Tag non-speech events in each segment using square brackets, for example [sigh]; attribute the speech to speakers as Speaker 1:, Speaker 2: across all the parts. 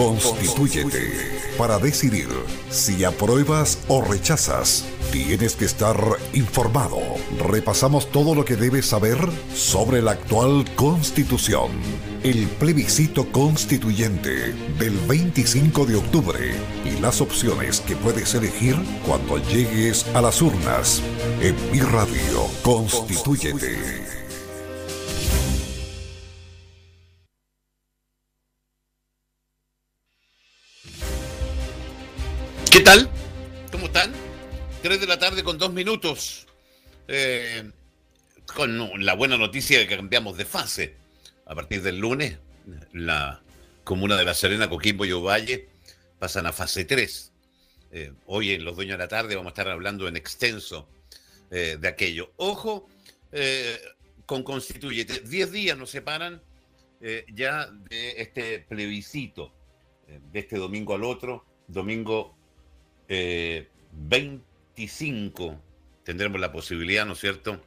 Speaker 1: Constitúyete para decidir si apruebas o rechazas. Tienes que estar informado. Repasamos todo lo que debes saber sobre la actual constitución. El plebiscito constituyente del 25 de octubre y las opciones que puedes elegir cuando llegues a las urnas. En mi radio, constituyete.
Speaker 2: ¿Qué tal? ¿Cómo están? 3 de la tarde con dos minutos. Eh, con la buena noticia de que cambiamos de fase. A partir del lunes, la comuna de La Serena, Coquimbo y Ovalle pasan a fase 3. Eh, hoy en Los Dueños de la Tarde vamos a estar hablando en extenso eh, de aquello. Ojo con Constituyete. Diez días nos separan ya de este plebiscito, de este domingo al otro, domingo 25 eh, tendremos la posibilidad, ¿no es cierto?,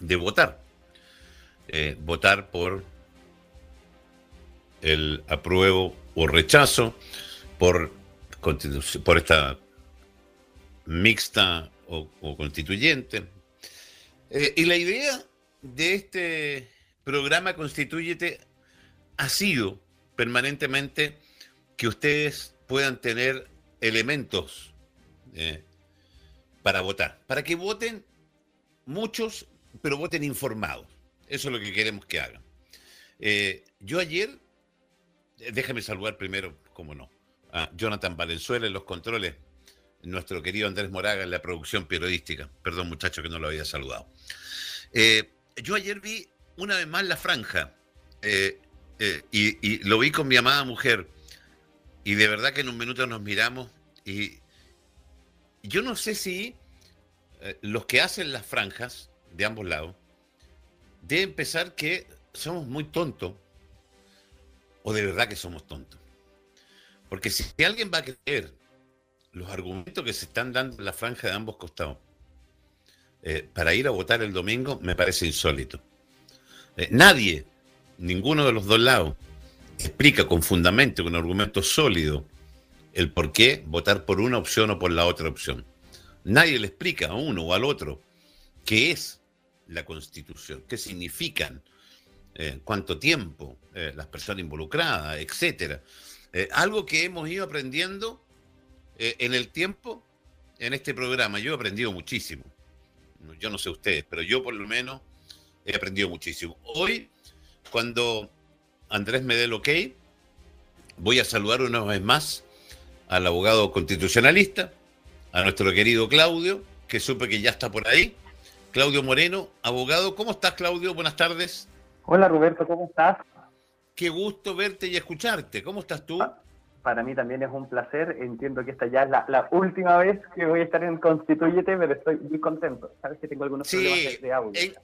Speaker 2: de votar. Eh, votar por el apruebo o rechazo, por, por esta mixta o, constituyente. Eh, y la idea de este programa Constituyete ha sido permanentemente que ustedes puedan tener elementos eh, para votar. Para que voten muchos, pero voten informados. Eso es lo que queremos que hagan. Eh, yo ayer, déjame saludar primero, como no, a Jonathan Valenzuela en los controles, nuestro querido Andrés Moraga en la producción periodística. Perdón, muchacho, que no lo había saludado. Eh, yo ayer vi una vez más la franja y, lo vi con mi amada mujer y de verdad que en un minuto nos miramos y yo no sé si eh, los que hacen las franjas de ambos lados deben pensar que somos muy tontos o de verdad que somos tontos. Porque si alguien va a creer los argumentos que se están dando en la franja de ambos costados eh, para ir a votar el domingo, me parece insólito. Eh, nadie, ninguno de los dos lados, explica con fundamento, con argumentos sólidos, el por qué votar por una opción o por la otra opción. Nadie le explica a uno o al otro qué es la constitución, qué significan, eh, cuánto tiempo, eh, las personas involucradas, etcétera. Eh, algo que hemos ido aprendiendo en el tiempo en este programa. Yo he aprendido muchísimo. Yo no sé ustedes, pero yo por lo menos he aprendido muchísimo. Hoy, cuando Andrés me dé el ok, voy a saludar una vez más al abogado constitucionalista, a nuestro querido Claudio, que supe que ya está por ahí. Claudio Moreno, abogado. ¿Cómo estás, Claudio? Buenas tardes.
Speaker 3: Hola, Roberto, ¿cómo estás?
Speaker 2: Qué gusto verte y escucharte. ¿Cómo estás tú? Ah,
Speaker 3: para mí también es un placer. Entiendo que esta ya es la, última vez que voy a estar en Constituyete, pero estoy muy contento. Sabes que tengo algunos problemas de, audio.
Speaker 2: En,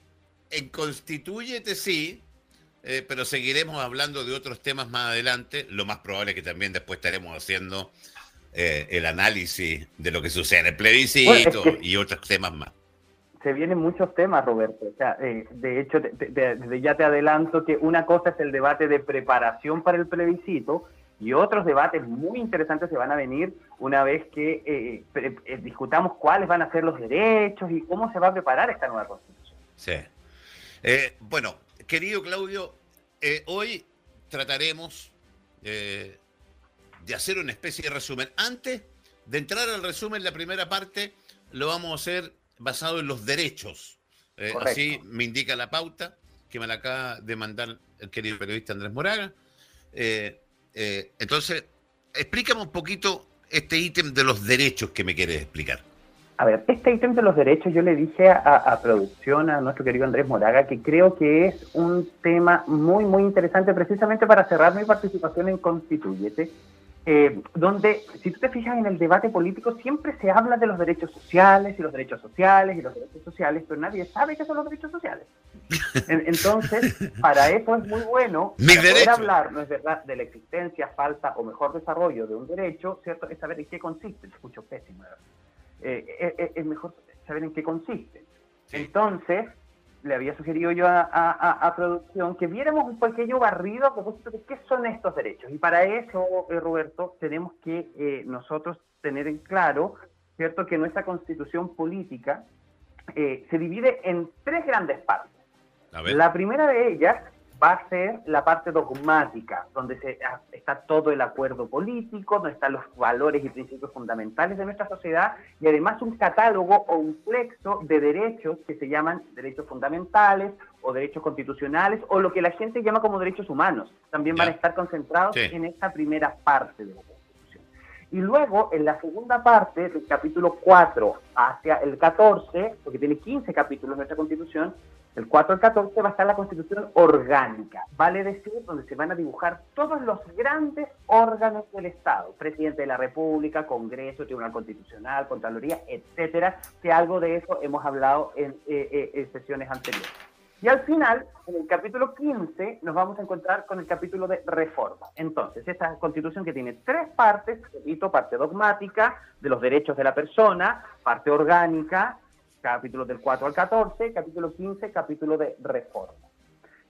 Speaker 2: en Constituyete sí, eh, pero seguiremos hablando de otros temas más adelante. Lo más probable es que también después estaremos haciendo eh, el análisis de lo que sucede en el plebiscito y otros temas más.
Speaker 3: Se vienen muchos temas, Roberto. O sea, eh, de hecho, ya te adelanto que una cosa es el debate de preparación para el plebiscito y otros debates muy interesantes se van a venir una vez que discutamos cuáles van a ser los derechos y cómo se va a preparar esta nueva constitución.
Speaker 2: Sí. bueno, querido Claudio, eh, hoy trataremos eh, de hacer una especie de resumen. Antes de entrar al resumen, la primera parte lo vamos a hacer basado en los derechos. Eh, así me indica la pauta que me la acaba de mandar el querido periodista Andrés Moraga. entonces, explícame un poquito este ítem de los derechos que me quieres explicar.
Speaker 3: A ver, este ítem de los derechos yo le dije a, producción, a nuestro querido Andrés Moraga, que creo que es un tema muy, muy interesante precisamente para cerrar mi participación en Constituyete, eh, donde, si tú te fijas en el debate político, siempre se habla de los derechos sociales y los derechos sociales y los derechos sociales, pero nadie sabe qué son los derechos sociales. [laughs] entonces, para eso es muy bueno poder hablar, no es verdad, de la existencia, falta o mejor desarrollo de un derecho, ¿cierto? Es saber en qué consiste. escucho pésimo, ¿verdad? Eh, eh, eh, es mejor saber en qué consiste. Entonces, le había sugerido yo a, producción que viéramos un pequeño barrido a propósito de qué son estos derechos. Y para eso, eh, Roberto, tenemos que eh, nosotros tener en claro, ¿cierto?, que nuestra constitución política eh, se divide en tres grandes partes. La primera de ellas va a ser la parte dogmática, donde se, ah, está todo el acuerdo político, donde están los valores y principios fundamentales de nuestra sociedad y además un catálogo o un plexo de derechos que se llaman derechos fundamentales o derechos constitucionales o lo que la gente llama como derechos humanos. También van a estar concentrados en esta primera parte de la Constitución. Y luego, en la segunda parte, del capítulo 4 hacia el 14, porque tiene 15 capítulos nuestra Constitución, el 4 al 14 va a estar la constitución orgánica, vale decir, donde se van a dibujar todos los grandes órganos del Estado, presidente de la República, Congreso, Tribunal Constitucional, Contraloría, etcétera, que algo de eso hemos hablado en, eh, eh, sesiones anteriores. Y al final, en el capítulo 15, nos vamos a encontrar con el capítulo de reforma. Entonces, esta constitución que tiene tres partes, repito, parte dogmática de los derechos de la persona, parte orgánica capítulo del 4 al 14, capítulo 15, capítulo de reforma.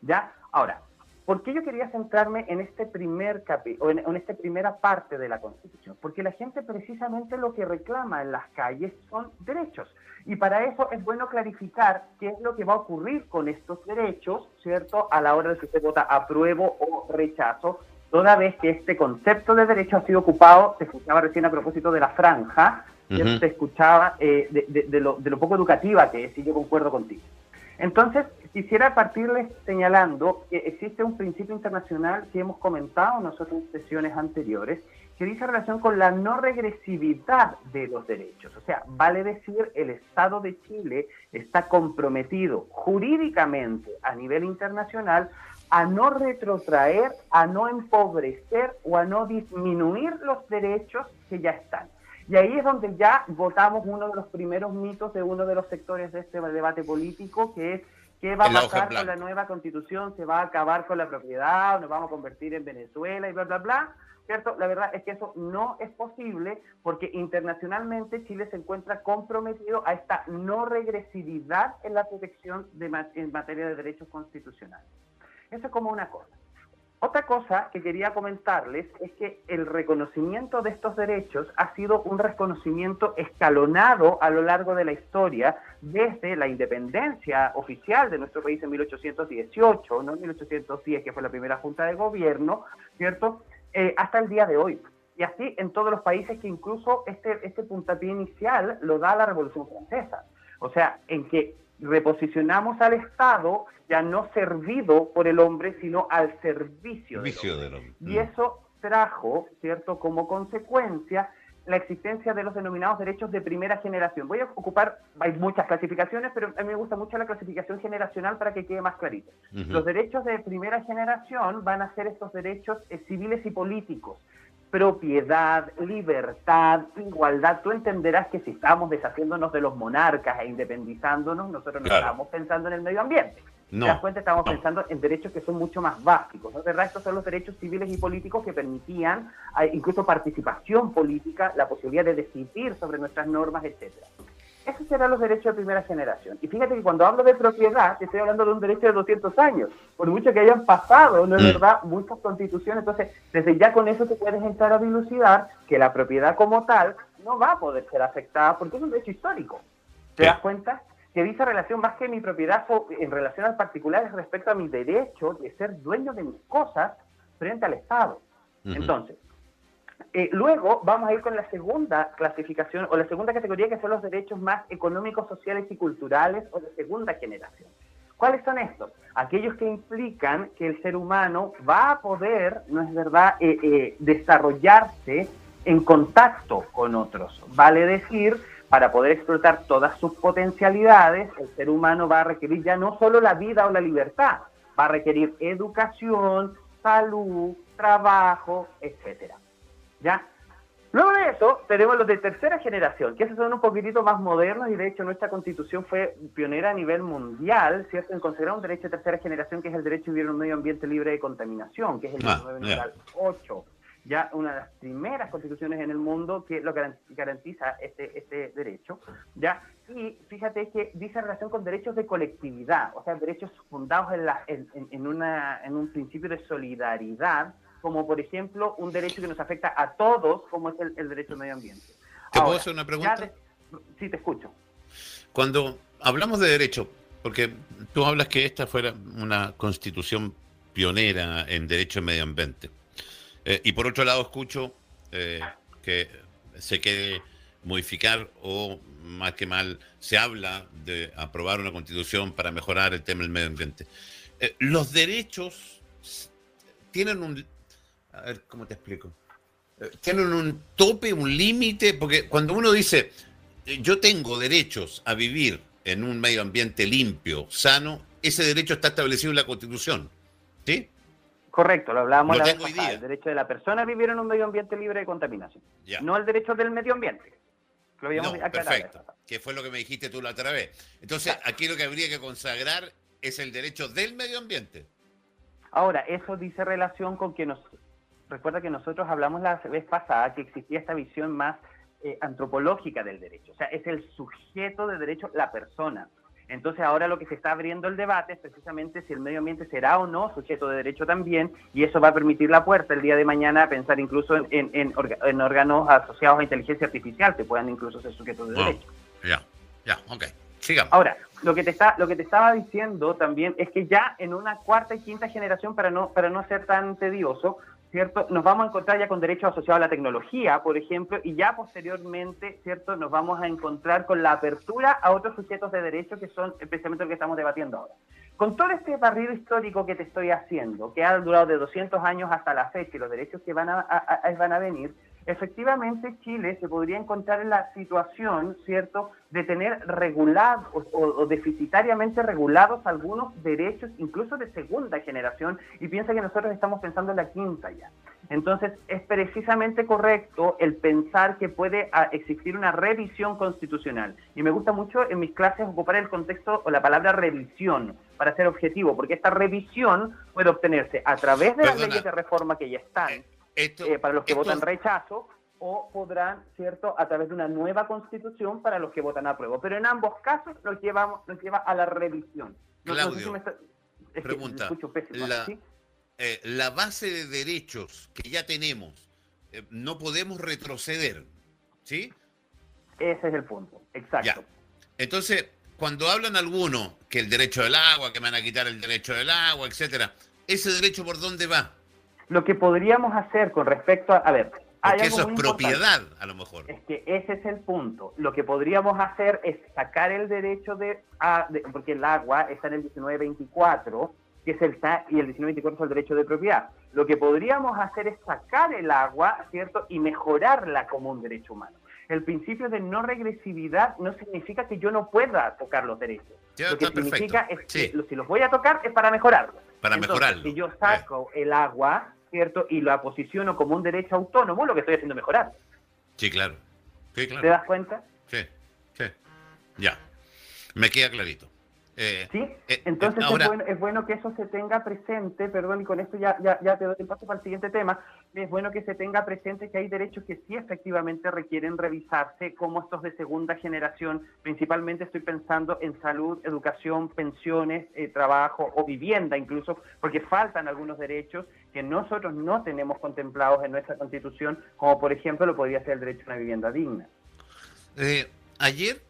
Speaker 3: ¿Ya? Ahora, ¿por qué yo quería centrarme en este primer capítulo, en, en esta primera parte de la Constitución? Porque la gente precisamente lo que reclama en las calles son derechos. Y para eso es bueno clarificar qué es lo que va a ocurrir con estos derechos, ¿cierto? A la hora de que usted vota apruebo o rechazo, toda vez que este concepto de derecho ha sido ocupado, se escuchaba recién a propósito de la franja, se escuchaba eh, de, lo, poco educativa que es, y yo concuerdo contigo. Entonces, quisiera partirles señalando que existe un principio internacional que hemos comentado nosotros en sesiones anteriores, que dice relación con la no regresividad de los derechos. O sea, vale decir, el Estado de Chile está comprometido jurídicamente a nivel internacional a no retrotraer, a no empobrecer o a no disminuir los derechos que ya están. Y ahí es donde ya votamos uno de los primeros mitos de uno de los sectores de este debate político, que es qué va a pasar con la nueva constitución, se va a acabar con la propiedad, nos vamos a convertir en Venezuela y bla, bla, bla. ¿Cierto? La verdad es que eso no es posible porque internacionalmente Chile se encuentra comprometido a esta no regresividad en la protección de, en materia de derechos constitucionales. Eso es como una cosa. Otra cosa que quería comentarles es que el reconocimiento de estos derechos ha sido un reconocimiento escalonado a lo largo de la historia, desde la independencia oficial de nuestro país en 1818, no en 1810, que fue la primera junta de gobierno, ¿cierto? Eh, hasta el día de hoy. Y así en todos los países que incluso este, este puntapié inicial lo da la Revolución Francesa. O sea, en que reposicionamos al Estado ya no servido por el hombre, sino al servicio, del, hombre. Y mm. eso trajo, ¿cierto?, como consecuencia la existencia de los denominados derechos de primera generación. Voy a ocupar, hay muchas clasificaciones, pero a mí me gusta mucho la clasificación generacional para que quede más clarito. Los derechos de primera generación van a ser estos derechos eh, civiles y políticos, propiedad, libertad, igualdad. Tú entenderás que si estamos deshaciéndonos de los monarcas e independizándonos, nosotros no estamos pensando en el medio ambiente. No. Te das cuenta, estamos pensando en derechos que son mucho más básicos. ¿no? verdad, estos son los derechos civiles y políticos que permitían eh, incluso participación política, la posibilidad de decidir sobre nuestras normas, etcétera. Esos serán los derechos de primera generación. Y fíjate que cuando hablo de propiedad, estoy hablando de un derecho de 200 años, por mucho que hayan pasado, no es mm. verdad, muchas constituciones. Entonces, desde ya con eso te puedes entrar a dilucidar que la propiedad como tal no va a poder ser afectada porque es un derecho histórico. ¿Te das cuenta? Que dice relación más que mi propiedad en relación al particular es respecto a mi derecho de ser dueño de mis cosas frente al Estado. Entonces, eh, luego vamos a ir con la segunda clasificación o la segunda categoría que son los derechos más económicos, sociales y culturales o de segunda generación. ¿Cuáles son estos? Aquellos que implican que el ser humano va a poder, no es verdad, eh, eh, desarrollarse en contacto con otros. Vale decir, para poder explotar todas sus potencialidades, el ser humano va a requerir ya no solo la vida o la libertad, va a requerir educación, salud, trabajo, etcétera. ¿Ya? Luego de eso, tenemos los de tercera generación, que esos son un poquitito más modernos y de hecho nuestra constitución fue pionera a nivel mundial, ¿cierto? En considerar un derecho de tercera generación que es el derecho a vivir en un medio ambiente libre de contaminación, que es el ah, 8. ya una de las primeras constituciones en el mundo que lo garantiza este, este derecho, ya, y fíjate que dice relación con derechos de colectividad, o sea, derechos fundados en, la, en, en, una, en un principio de solidaridad, como por ejemplo un derecho que nos afecta a todos, como es el, derecho al medio ambiente.
Speaker 2: ¿Te puedo hacer una pregunta?
Speaker 3: sí, te escucho.
Speaker 2: Cuando hablamos de derecho, porque tú hablas que esta fuera una constitución pionera en derecho al medio ambiente, eh, y por otro lado escucho eh, que se quiere modificar o más que mal se habla de aprobar una constitución para mejorar el tema del medio ambiente. Eh, los derechos tienen un... A ver, ¿cómo te explico? tienen un tope, un límite, porque cuando uno dice, yo tengo derechos a vivir en un medio ambiente limpio, sano, ese derecho está establecido en la Constitución. ¿Sí?
Speaker 3: Correcto, lo hablábamos la vez pasada, el derecho de la persona a vivir en un medio ambiente libre de contaminación. No el derecho del medio ambiente.
Speaker 2: Lo habíamos no, perfecto, que fue lo que me dijiste tú la otra vez. Entonces, aquí lo que habría que consagrar es el derecho del medio ambiente.
Speaker 3: Ahora, eso dice relación con que nos... Recuerda que nosotros hablamos la vez pasada que existía esta visión más eh, antropológica del derecho. O sea, es el sujeto de derecho, la persona. Entonces ahora lo que se está abriendo el debate es precisamente si el medio ambiente será o no sujeto de derecho también, y eso va a permitir la puerta el día de mañana a pensar incluso en, órganos asociados a inteligencia artificial que puedan incluso ser sujetos de derecho.
Speaker 2: Ya, ya, ok. Sigamos.
Speaker 3: Ahora, lo que te está, lo que te estaba diciendo también es que ya en una cuarta y quinta generación, para no, para no ser tan tedioso, ¿cierto? Nos vamos a encontrar ya con derechos asociados a la tecnología, por ejemplo, y ya posteriormente, ¿cierto? Nos vamos a encontrar con la apertura a otros sujetos de derecho que son precisamente lo que estamos debatiendo ahora. Con todo este barrido histórico que te estoy haciendo, que ha durado de 200 años hasta la fecha y los derechos que van a, van a venir, efectivamente Chile se podría encontrar en la situación, ¿cierto?, de tener regulados o, deficitariamente regulados algunos derechos, incluso de segunda generación, y piensa que nosotros estamos pensando en la quinta ya. Entonces, es precisamente correcto el pensar que puede ah, existir una revisión constitucional. Y me gusta mucho en mis clases ocupar el contexto o la palabra revisión para ser objetivo, porque esta revisión puede obtenerse a través de las leyes de reforma que ya están. Eh, eh, para los que votan rechazo o podrán, ¿cierto?, a través de una nueva constitución para los que votan a prueba. Pero en ambos casos nos, llevamos, nos lleva a la revisión.
Speaker 2: Claudio, pregunta, eh, la, base de derechos que ya tenemos, eh, no podemos retroceder, ¿sí?
Speaker 3: Ese es el punto, exacto.
Speaker 2: Entonces, cuando hablan algunos que el derecho del agua, que me van a quitar el derecho del agua, etcétera, ¿ese derecho por dónde va?
Speaker 3: Lo que podríamos hacer con respecto a, a ver,
Speaker 2: porque eso es propiedad, a lo mejor.
Speaker 3: Es que ese es el punto. Lo que podríamos hacer es sacar el derecho de, porque el agua está en el 1924, que es el y el 1924 es el derecho de propiedad. Lo que podríamos hacer es sacar el agua, ¿cierto? Y mejorarla como un derecho humano. El principio de no regresividad no significa que yo no pueda tocar los derechos. lo que significa es que si los voy a tocar es para mejorarlos.
Speaker 2: Para mejorarlo.
Speaker 3: Si yo saco el agua, ¿cierto? Y la posiciono como un derecho autónomo, lo que estoy haciendo mejorar.
Speaker 2: Sí, claro. Sí, claro.
Speaker 3: ¿Te das cuenta?
Speaker 2: Sí, sí. Ya. Me queda clarito.
Speaker 3: Eh, sí, eh, entonces es, bueno, que eso se tenga presente, perdón, y con esto ya, ya, ya te doy el paso para el siguiente tema, es bueno que se tenga presente que hay derechos que sí efectivamente requieren revisarse, como estos de segunda generación, principalmente estoy pensando en salud, educación, pensiones, eh, trabajo o vivienda incluso, porque faltan algunos derechos que nosotros no tenemos contemplados en nuestra constitución, como por ejemplo lo podría ser el derecho a una vivienda digna.
Speaker 2: ayer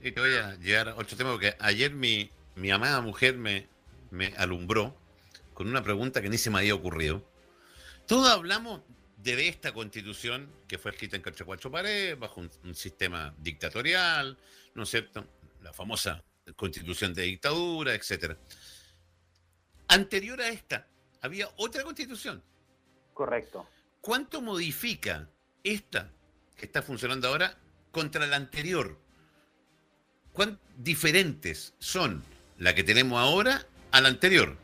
Speaker 2: y te voy a llegar a otro tema porque ayer mi, mi amada mujer me, me alumbró con una pregunta que ni se me había ocurrido. Todos hablamos de esta constitución que fue escrita en cuatro paredes, bajo un, sistema dictatorial, ¿no es cierto? La famosa constitución de dictadura, etcétera. Anterior a esta, había otra constitución.
Speaker 3: Correcto.
Speaker 2: ¿Cuánto modifica esta que está funcionando ahora contra la anterior? ¿Cuán diferentes son la que tenemos ahora a la anterior?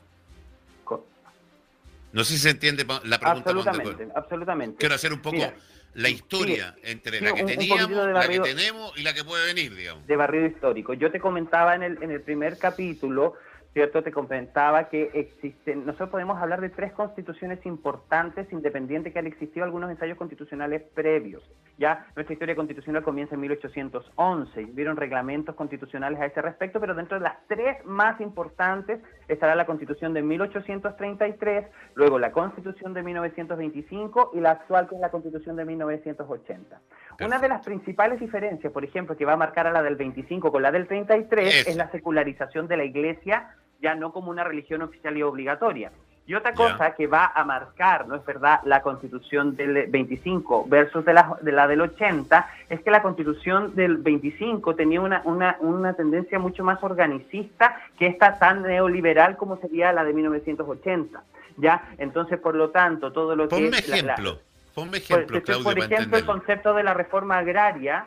Speaker 2: No sé si se entiende la pregunta.
Speaker 3: Absolutamente, absolutamente.
Speaker 2: Quiero hacer un poco la historia entre la que teníamos, la que tenemos y la que puede venir, digamos.
Speaker 3: De barrido histórico. Yo te comentaba en el, en el primer capítulo ¿cierto? Te comentaba que existen, nosotros podemos hablar de tres constituciones importantes, independientes que han existido algunos ensayos constitucionales previos. Ya nuestra historia constitucional comienza en 1811, vieron reglamentos constitucionales a ese respecto, pero dentro de las tres más importantes estará la constitución de 1833, luego la constitución de 1925 y la actual que es la constitución de 1980. Una de las principales diferencias, por ejemplo, que va a marcar a la del 25 con la del 33 es la secularización de la iglesia ya no como una religión oficial y obligatoria. Y otra cosa que va a marcar, ¿no es verdad?, la constitución del 25 versus de la, de la del 80, es que la constitución del 25 tenía una, una, una tendencia mucho más organicista que esta tan neoliberal como sería la de 1980. ¿Ya? Entonces, por lo tanto, todo lo
Speaker 2: que...
Speaker 3: ejemplo.
Speaker 2: Ponme ejemplo,
Speaker 3: pues, Por ejemplo, el concepto de la reforma agraria,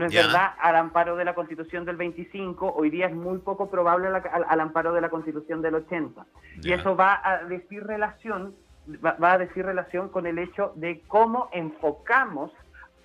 Speaker 3: no es verdad, al amparo de la Constitución del 25, hoy día es muy poco probable al, amparo de la Constitución del 80. Y eso va a decir relación, va, a decir relación con el hecho de cómo enfocamos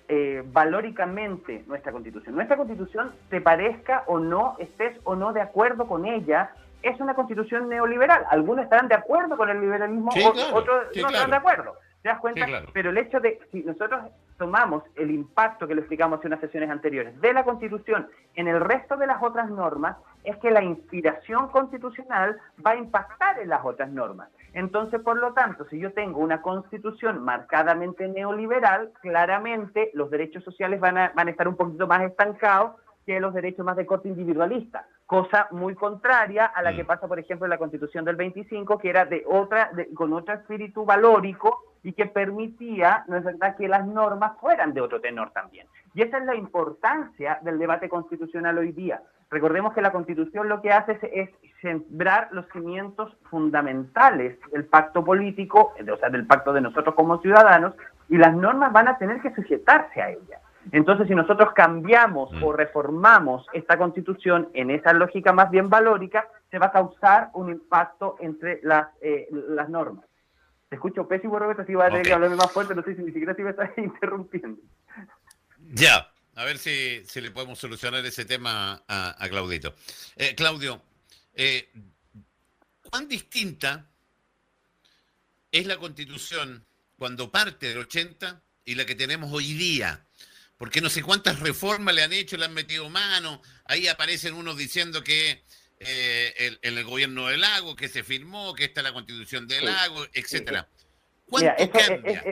Speaker 3: eh, valóricamente nuestra Constitución. Nuestra Constitución, te parezca o no, estés o no de acuerdo con ella, es una Constitución neoliberal. Algunos estarán de acuerdo con el liberalismo, otros no están de acuerdo. ¿Te das cuenta? Pero el hecho de, si nosotros tomamos el impacto que lo explicamos en unas sesiones anteriores de la Constitución en el resto de las otras normas, es que la inspiración constitucional va a impactar en las otras normas. Entonces, por lo tanto, si yo tengo una constitución marcadamente neoliberal, claramente los derechos sociales van a, van a estar un poquito más estancados que los derechos más de corte individualista, cosa muy contraria a la que mm. pasa, por ejemplo, en la Constitución del 25, que era de otra, con otro espíritu valórico y que permitía, no es verdad, que las normas fueran de otro tenor también. Y esa es la importancia del debate constitucional hoy día. Recordemos que la Constitución lo que hace es, sembrar los cimientos fundamentales del pacto político, o sea, del pacto de nosotros como ciudadanos, y las normas van a tener que sujetarse a ella. Entonces, si nosotros cambiamos o mm. reformamos esta constitución en esa lógica más bien valórica, se va a causar un impacto entre las, eh, las normas. Te escucho pésimo, Roberto, si va a tener que hablarme más fuerte, no sé si ni siquiera si me estás interrumpiendo.
Speaker 2: Ya, a ver si, si, le podemos solucionar ese tema a, a Claudito. Eh, Claudio, eh, ¿cuán distinta es la constitución cuando parte del 80 y la que tenemos hoy día? porque no sé cuántas reformas le han hecho, le han metido mano. Ahí aparecen unos diciendo que eh, el, el, gobierno del lago, que se firmó, que está la constitución del lago, etcétera. ¿Cuánto cambia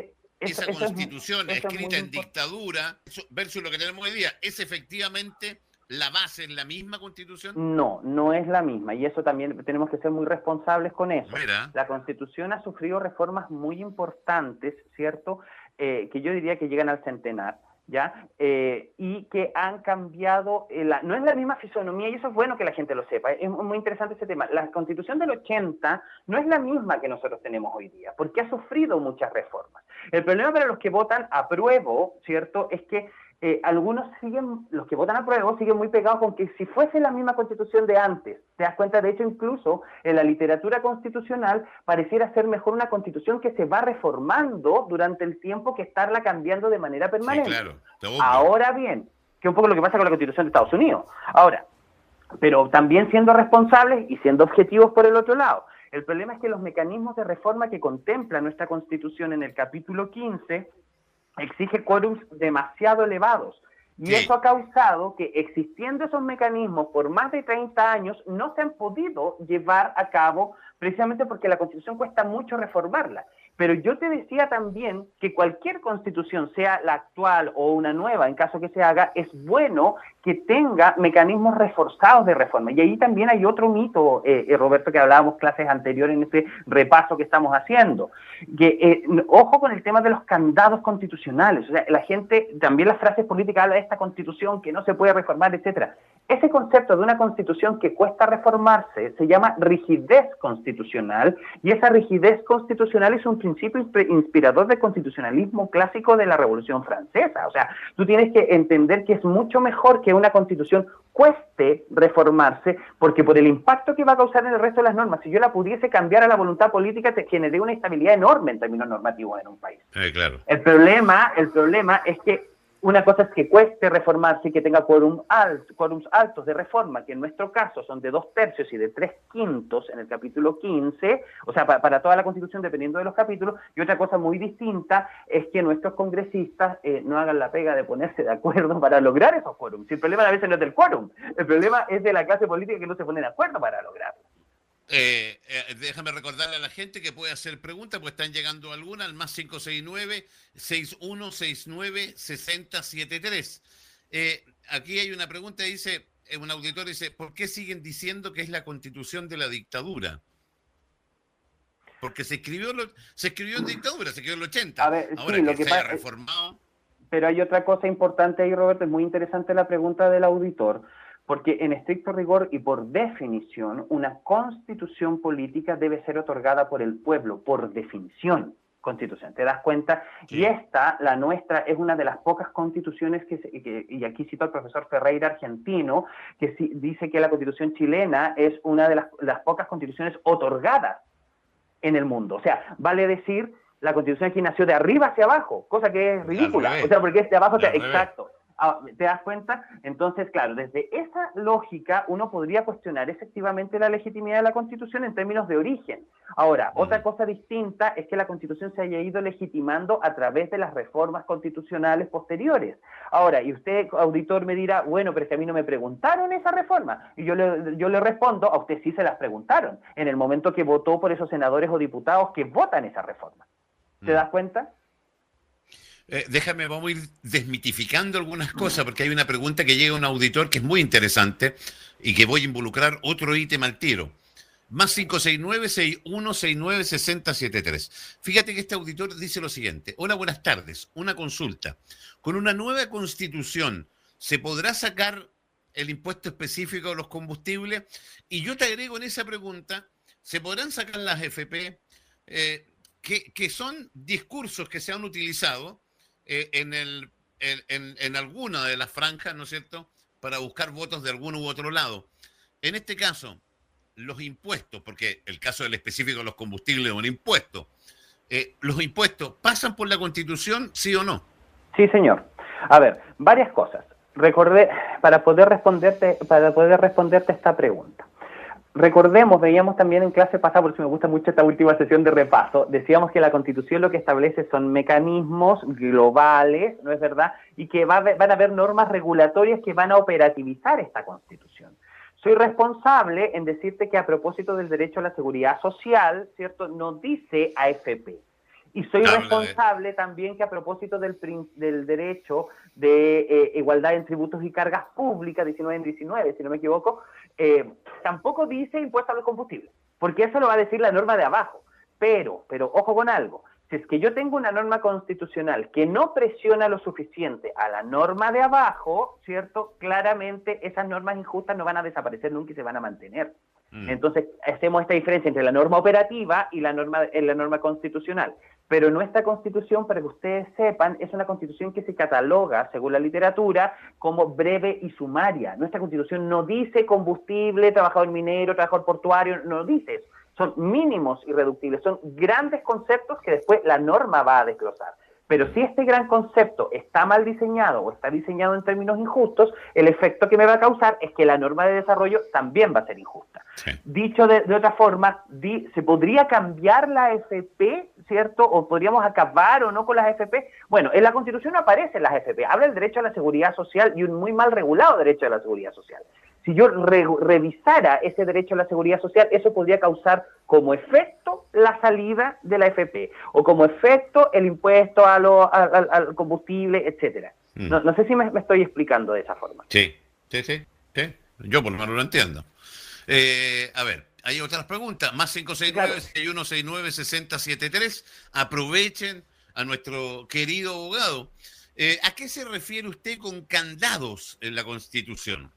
Speaker 2: esa constitución escrita en dictadura versus lo que tenemos hoy día? ¿Es efectivamente la base en la misma constitución?
Speaker 3: No, no es la misma. Y eso también tenemos que ser muy responsables con eso. La constitución ha sufrido reformas muy importantes, ¿cierto? Eh, que yo diría que llegan al centenar ¿ya? Eh, y que han cambiado, eh, la, no es la misma fisonomía, y eso es bueno que la gente lo sepa, es muy interesante ese tema. La constitución del 80 no es la misma que nosotros tenemos hoy día, porque ha sufrido muchas reformas. El problema para los que votan apruebo, ¿cierto?, es que eh, algunos siguen, los que votan a prueba, siguen muy pegados con que si fuese la misma constitución de antes, te das cuenta, de hecho, incluso en la literatura constitucional pareciera ser mejor una constitución que se va reformando durante el tiempo que estarla cambiando de manera permanente. Ahora bien, que un poco lo que pasa con la constitución de Estados Unidos. Ahora, pero también siendo responsables y siendo objetivos por el otro lado. El problema es que los mecanismos de reforma que contempla nuestra constitución en el capítulo 15 exige quórums demasiado elevados. Y eso ha causado que existiendo esos mecanismos por más de 30 años no se han podido llevar a cabo precisamente porque la Constitución cuesta mucho reformarla. Pero yo te decía también que cualquier constitución, sea la actual o una nueva, en caso que se haga, es bueno que tenga mecanismos reforzados de reforma. Y ahí también hay otro mito, eh, eh, Roberto, que hablábamos clases anteriores en este repaso que estamos haciendo. Que, eh, ojo con el tema de los candados constitucionales. O sea, la gente, también las frases políticas habla de esta constitución que no se puede reformar, etcétera. Ese concepto de una constitución que cuesta reformarse se llama rigidez constitucional y esa rigidez constitucional es un principio inspirador del constitucionalismo clásico de la Revolución Francesa. O sea, tú tienes que entender que es mucho mejor que una constitución cueste reformarse porque por el impacto que va a causar en el resto de las normas, si yo la pudiese cambiar a la voluntad política, te generaría una estabilidad enorme en términos normativos en un país.
Speaker 2: claro.
Speaker 3: El problema, el problema es que Una cosa es que cueste reformarse y que tenga quórum quórums altos de reforma, que en nuestro caso son de dos tercios y de tres quintos en el capítulo 15, o sea, para, toda la Constitución dependiendo de los capítulos, y otra cosa muy distinta es que nuestros congresistas eh, no hagan la pega de ponerse de acuerdo para lograr esos quórums. El problema a veces no es del quórum, el problema es de la clase política que no se pone de acuerdo para lograrlo.
Speaker 2: Eh, eh, déjame recordarle a la gente que puede hacer preguntas, pues están llegando algunas al más 569-6169-6073. Eh, aquí hay una pregunta, dice, eh, un auditor dice, ¿por qué siguen diciendo que es la constitución de la dictadura? Porque se escribió, se escribió en dictadura, se escribió en el 80. Ahora que, se haya reformado.
Speaker 3: Pero hay otra cosa importante ahí, Roberto, es muy interesante la pregunta del auditor porque en estricto rigor y por definición, una constitución política debe ser otorgada por el pueblo, por definición constitución. ¿Te das cuenta? Y esta, la nuestra, es una de las pocas constituciones que, y aquí cito al profesor Ferreira argentino, que dice que la constitución chilena es una de las, las, pocas constituciones otorgadas en el mundo. O sea, vale decir, la constitución aquí nació de arriba hacia abajo, cosa que es ridícula. O sea, porque es de abajo hacia... Exacto. Ah, ¿Te das cuenta? Entonces, claro, desde esa lógica uno podría cuestionar efectivamente la legitimidad de la Constitución en términos de origen. Ahora, otra cosa distinta es que la Constitución se haya ido legitimando a través de las reformas constitucionales posteriores. Ahora, y usted, auditor, me dirá, bueno, pero es que a mí no me preguntaron esa reforma. Y yo le, yo le respondo, a usted sí se las preguntaron, en el momento que votó por esos senadores o diputados que votan esa reforma. ¿Te mm. das cuenta?
Speaker 2: Eh, déjame, vamos a ir desmitificando algunas cosas, porque hay una pregunta que llega a un auditor que es muy interesante y que voy a involucrar otro ítem al tiro. Más 569-6169-6073. Fíjate que este auditor dice lo siguiente. Hola, buenas tardes. Una consulta. Con una nueva constitución, ¿se podrá sacar el impuesto específico a los combustibles? Y yo te agrego en esa pregunta, ¿se podrán sacar las FP? Eh, que, que, son discursos que se han utilizado eh, en, el, en, en, alguna de las franjas, ¿no es cierto?, para buscar votos de algún u otro lado. En este caso, los impuestos, porque el caso del específico de los combustibles es un impuesto, eh, ¿los impuestos pasan por la Constitución, sí o no?
Speaker 3: Sí, señor. A ver, varias cosas. Recordé, para poder responderte, para poder responderte esta pregunta. Recordemos, veíamos también en clase pasada, por eso me gusta mucho esta última sesión de repaso, decíamos que la Constitución lo que establece son mecanismos globales, ¿no es verdad? Y que van a haber normas regulatorias que van a operativizar esta Constitución. Soy responsable en decirte que a propósito del derecho a la seguridad social, ¿cierto? No dice AFP. Y soy responsable también que a propósito del, del derecho de eh, igualdad en tributos y cargas públicas, 19 en 19, si no me equivoco, eh, tampoco dice impuesto a los combustibles, porque eso lo va a decir la norma de abajo. Pero, pero ojo con algo, si es que yo tengo una norma constitucional que no presiona lo suficiente a la norma de abajo, ¿cierto? Claramente esas normas injustas no van a desaparecer nunca y se van a mantener. Mm. Entonces, hacemos esta diferencia entre la norma operativa y la norma, la norma constitucional. Pero nuestra constitución, para que ustedes sepan, es una constitución que se cataloga, según la literatura, como breve y sumaria. Nuestra constitución no dice combustible, trabajador minero, trabajador portuario, no dice eso. Son mínimos irreductibles, son grandes conceptos que después la norma va a desglosar. Pero si este gran concepto está mal diseñado o está diseñado en términos injustos, el efecto que me va a causar es que la norma de desarrollo también va a ser injusta. Dicho de, otra forma, ¿se podría cambiar la FP, cierto? ¿O podríamos acabar o no con las FP? Bueno, en la Constitución no aparecen las FP, habla del derecho a la seguridad social y un muy mal regulado derecho a la seguridad social si yo revisara ese derecho a la seguridad social, eso podría causar como efecto la salida de la FP o como efecto el impuesto a lo, al combustible, etcétera. Mm. No, sé si me, estoy explicando de esa forma.
Speaker 2: Sí, sí, sí. Yo por lo menos lo entiendo. Eh, a ver, hay otras preguntas. Más 569-6169-6073. Aprovechen a nuestro querido abogado. Eh, ¿A qué se refiere usted con candados en la Constitución?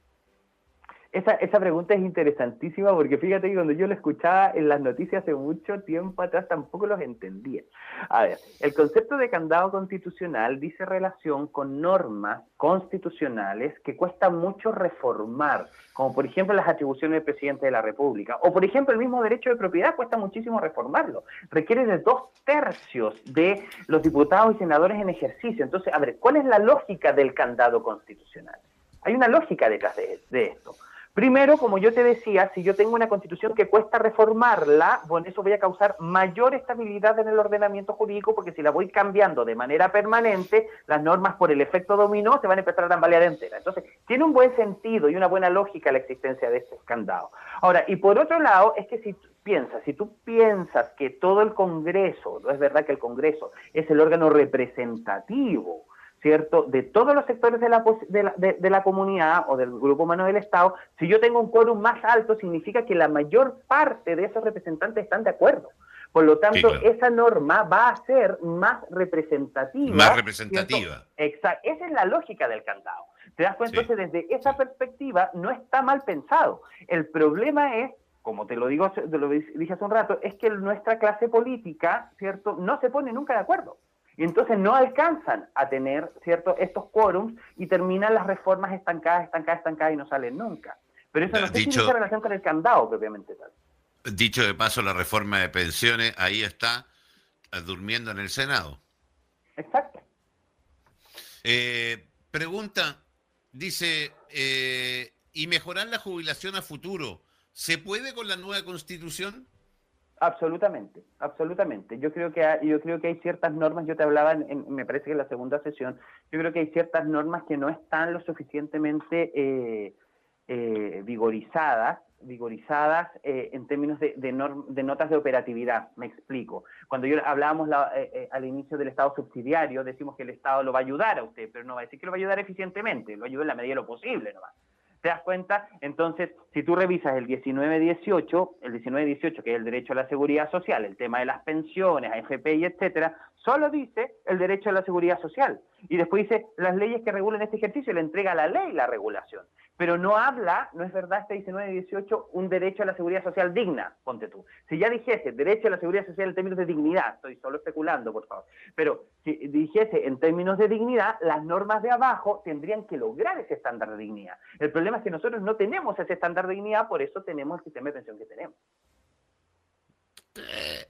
Speaker 3: Esa, esa pregunta es interesantísima porque fíjate que cuando yo lo escuchaba en las noticias hace mucho tiempo atrás tampoco los entendía. A ver, el concepto de candado constitucional dice relación con normas constitucionales que cuesta mucho reformar, como por ejemplo las atribuciones del presidente de la República, o por ejemplo el mismo derecho de propiedad cuesta muchísimo reformarlo. Requiere de dos tercios de los diputados y senadores en ejercicio. Entonces, a ver, ¿cuál es la lógica del candado constitucional? Hay una lógica detrás de, de esto. Primero, como yo te decía, si yo tengo una constitución que cuesta reformarla, bueno, eso voy a causar mayor estabilidad en el ordenamiento jurídico, porque si la voy cambiando de manera permanente, las normas por el efecto dominó se van a empezar a tambalear entera. Entonces, tiene un buen sentido y una buena lógica la existencia de este escandado. Ahora, y por otro lado, es que si piensas, si tú piensas que todo el Congreso, no es verdad que el Congreso es el órgano representativo, ¿cierto? De todos los sectores de la, de, la, comunidad o del grupo humano del Estado, si yo tengo un quórum más alto, significa que la mayor parte de esos representantes están de acuerdo. Por lo tanto, esa norma va a ser más representativa.
Speaker 2: Más representativa.
Speaker 3: Exacto. Esa es la lógica del candado. ¿Te das cuenta? Entonces, desde esa perspectiva, no está mal pensado. El problema es como te lo digo, te lo dije hace un rato, es que nuestra clase política, ¿cierto?, no se pone nunca de acuerdo. Y entonces no alcanzan a tener cierto estos quórums y terminan las reformas estancadas, estancadas, estancadas y no salen nunca. Pero eso no tiene relación con el candado propiamente tal.
Speaker 2: Dicho de paso, la reforma de pensiones ahí está eh, durmiendo en el Senado.
Speaker 3: Exacto.
Speaker 2: Eh, pregunta, dice, eh, ¿y mejorar la jubilación a futuro? ¿Se puede con la nueva constitución?
Speaker 3: Absolutamente, absolutamente. Yo creo que hay, yo creo que hay ciertas normas. Yo te hablaba, me parece que en la segunda sesión. Yo creo que hay ciertas normas que no están lo suficientemente eh, eh, vigorizadas, vigorizadas eh, en términos de, de, notas de operatividad. Me explico. Cuando yo hablábamos al inicio del Estado subsidiario, decimos que el Estado lo va a ayudar a usted, pero no va a decir que lo va a ayudar eficientemente, lo ayuda en la medida de lo posible nomás. ¿Te das cuenta? Entonces, si tú revisas el 1918, el 1918, que es el derecho a la seguridad social, el tema de las pensiones, AFP y etcétera, solo dice el derecho a la seguridad social. Y después dice las leyes que regulan este ejercicio, le entrega a la ley la regulación pero no habla, no es verdad este 19-18, un derecho a la seguridad social digna, ponte tú. Si ya dijese derecho a la seguridad social en términos de dignidad, estoy solo especulando, por favor, pero si dijese en términos de dignidad, las normas de abajo tendrían que lograr ese estándar de dignidad. El problema es que nosotros no tenemos ese estándar de dignidad, por eso tenemos el sistema de pensión que tenemos.
Speaker 2: Eh,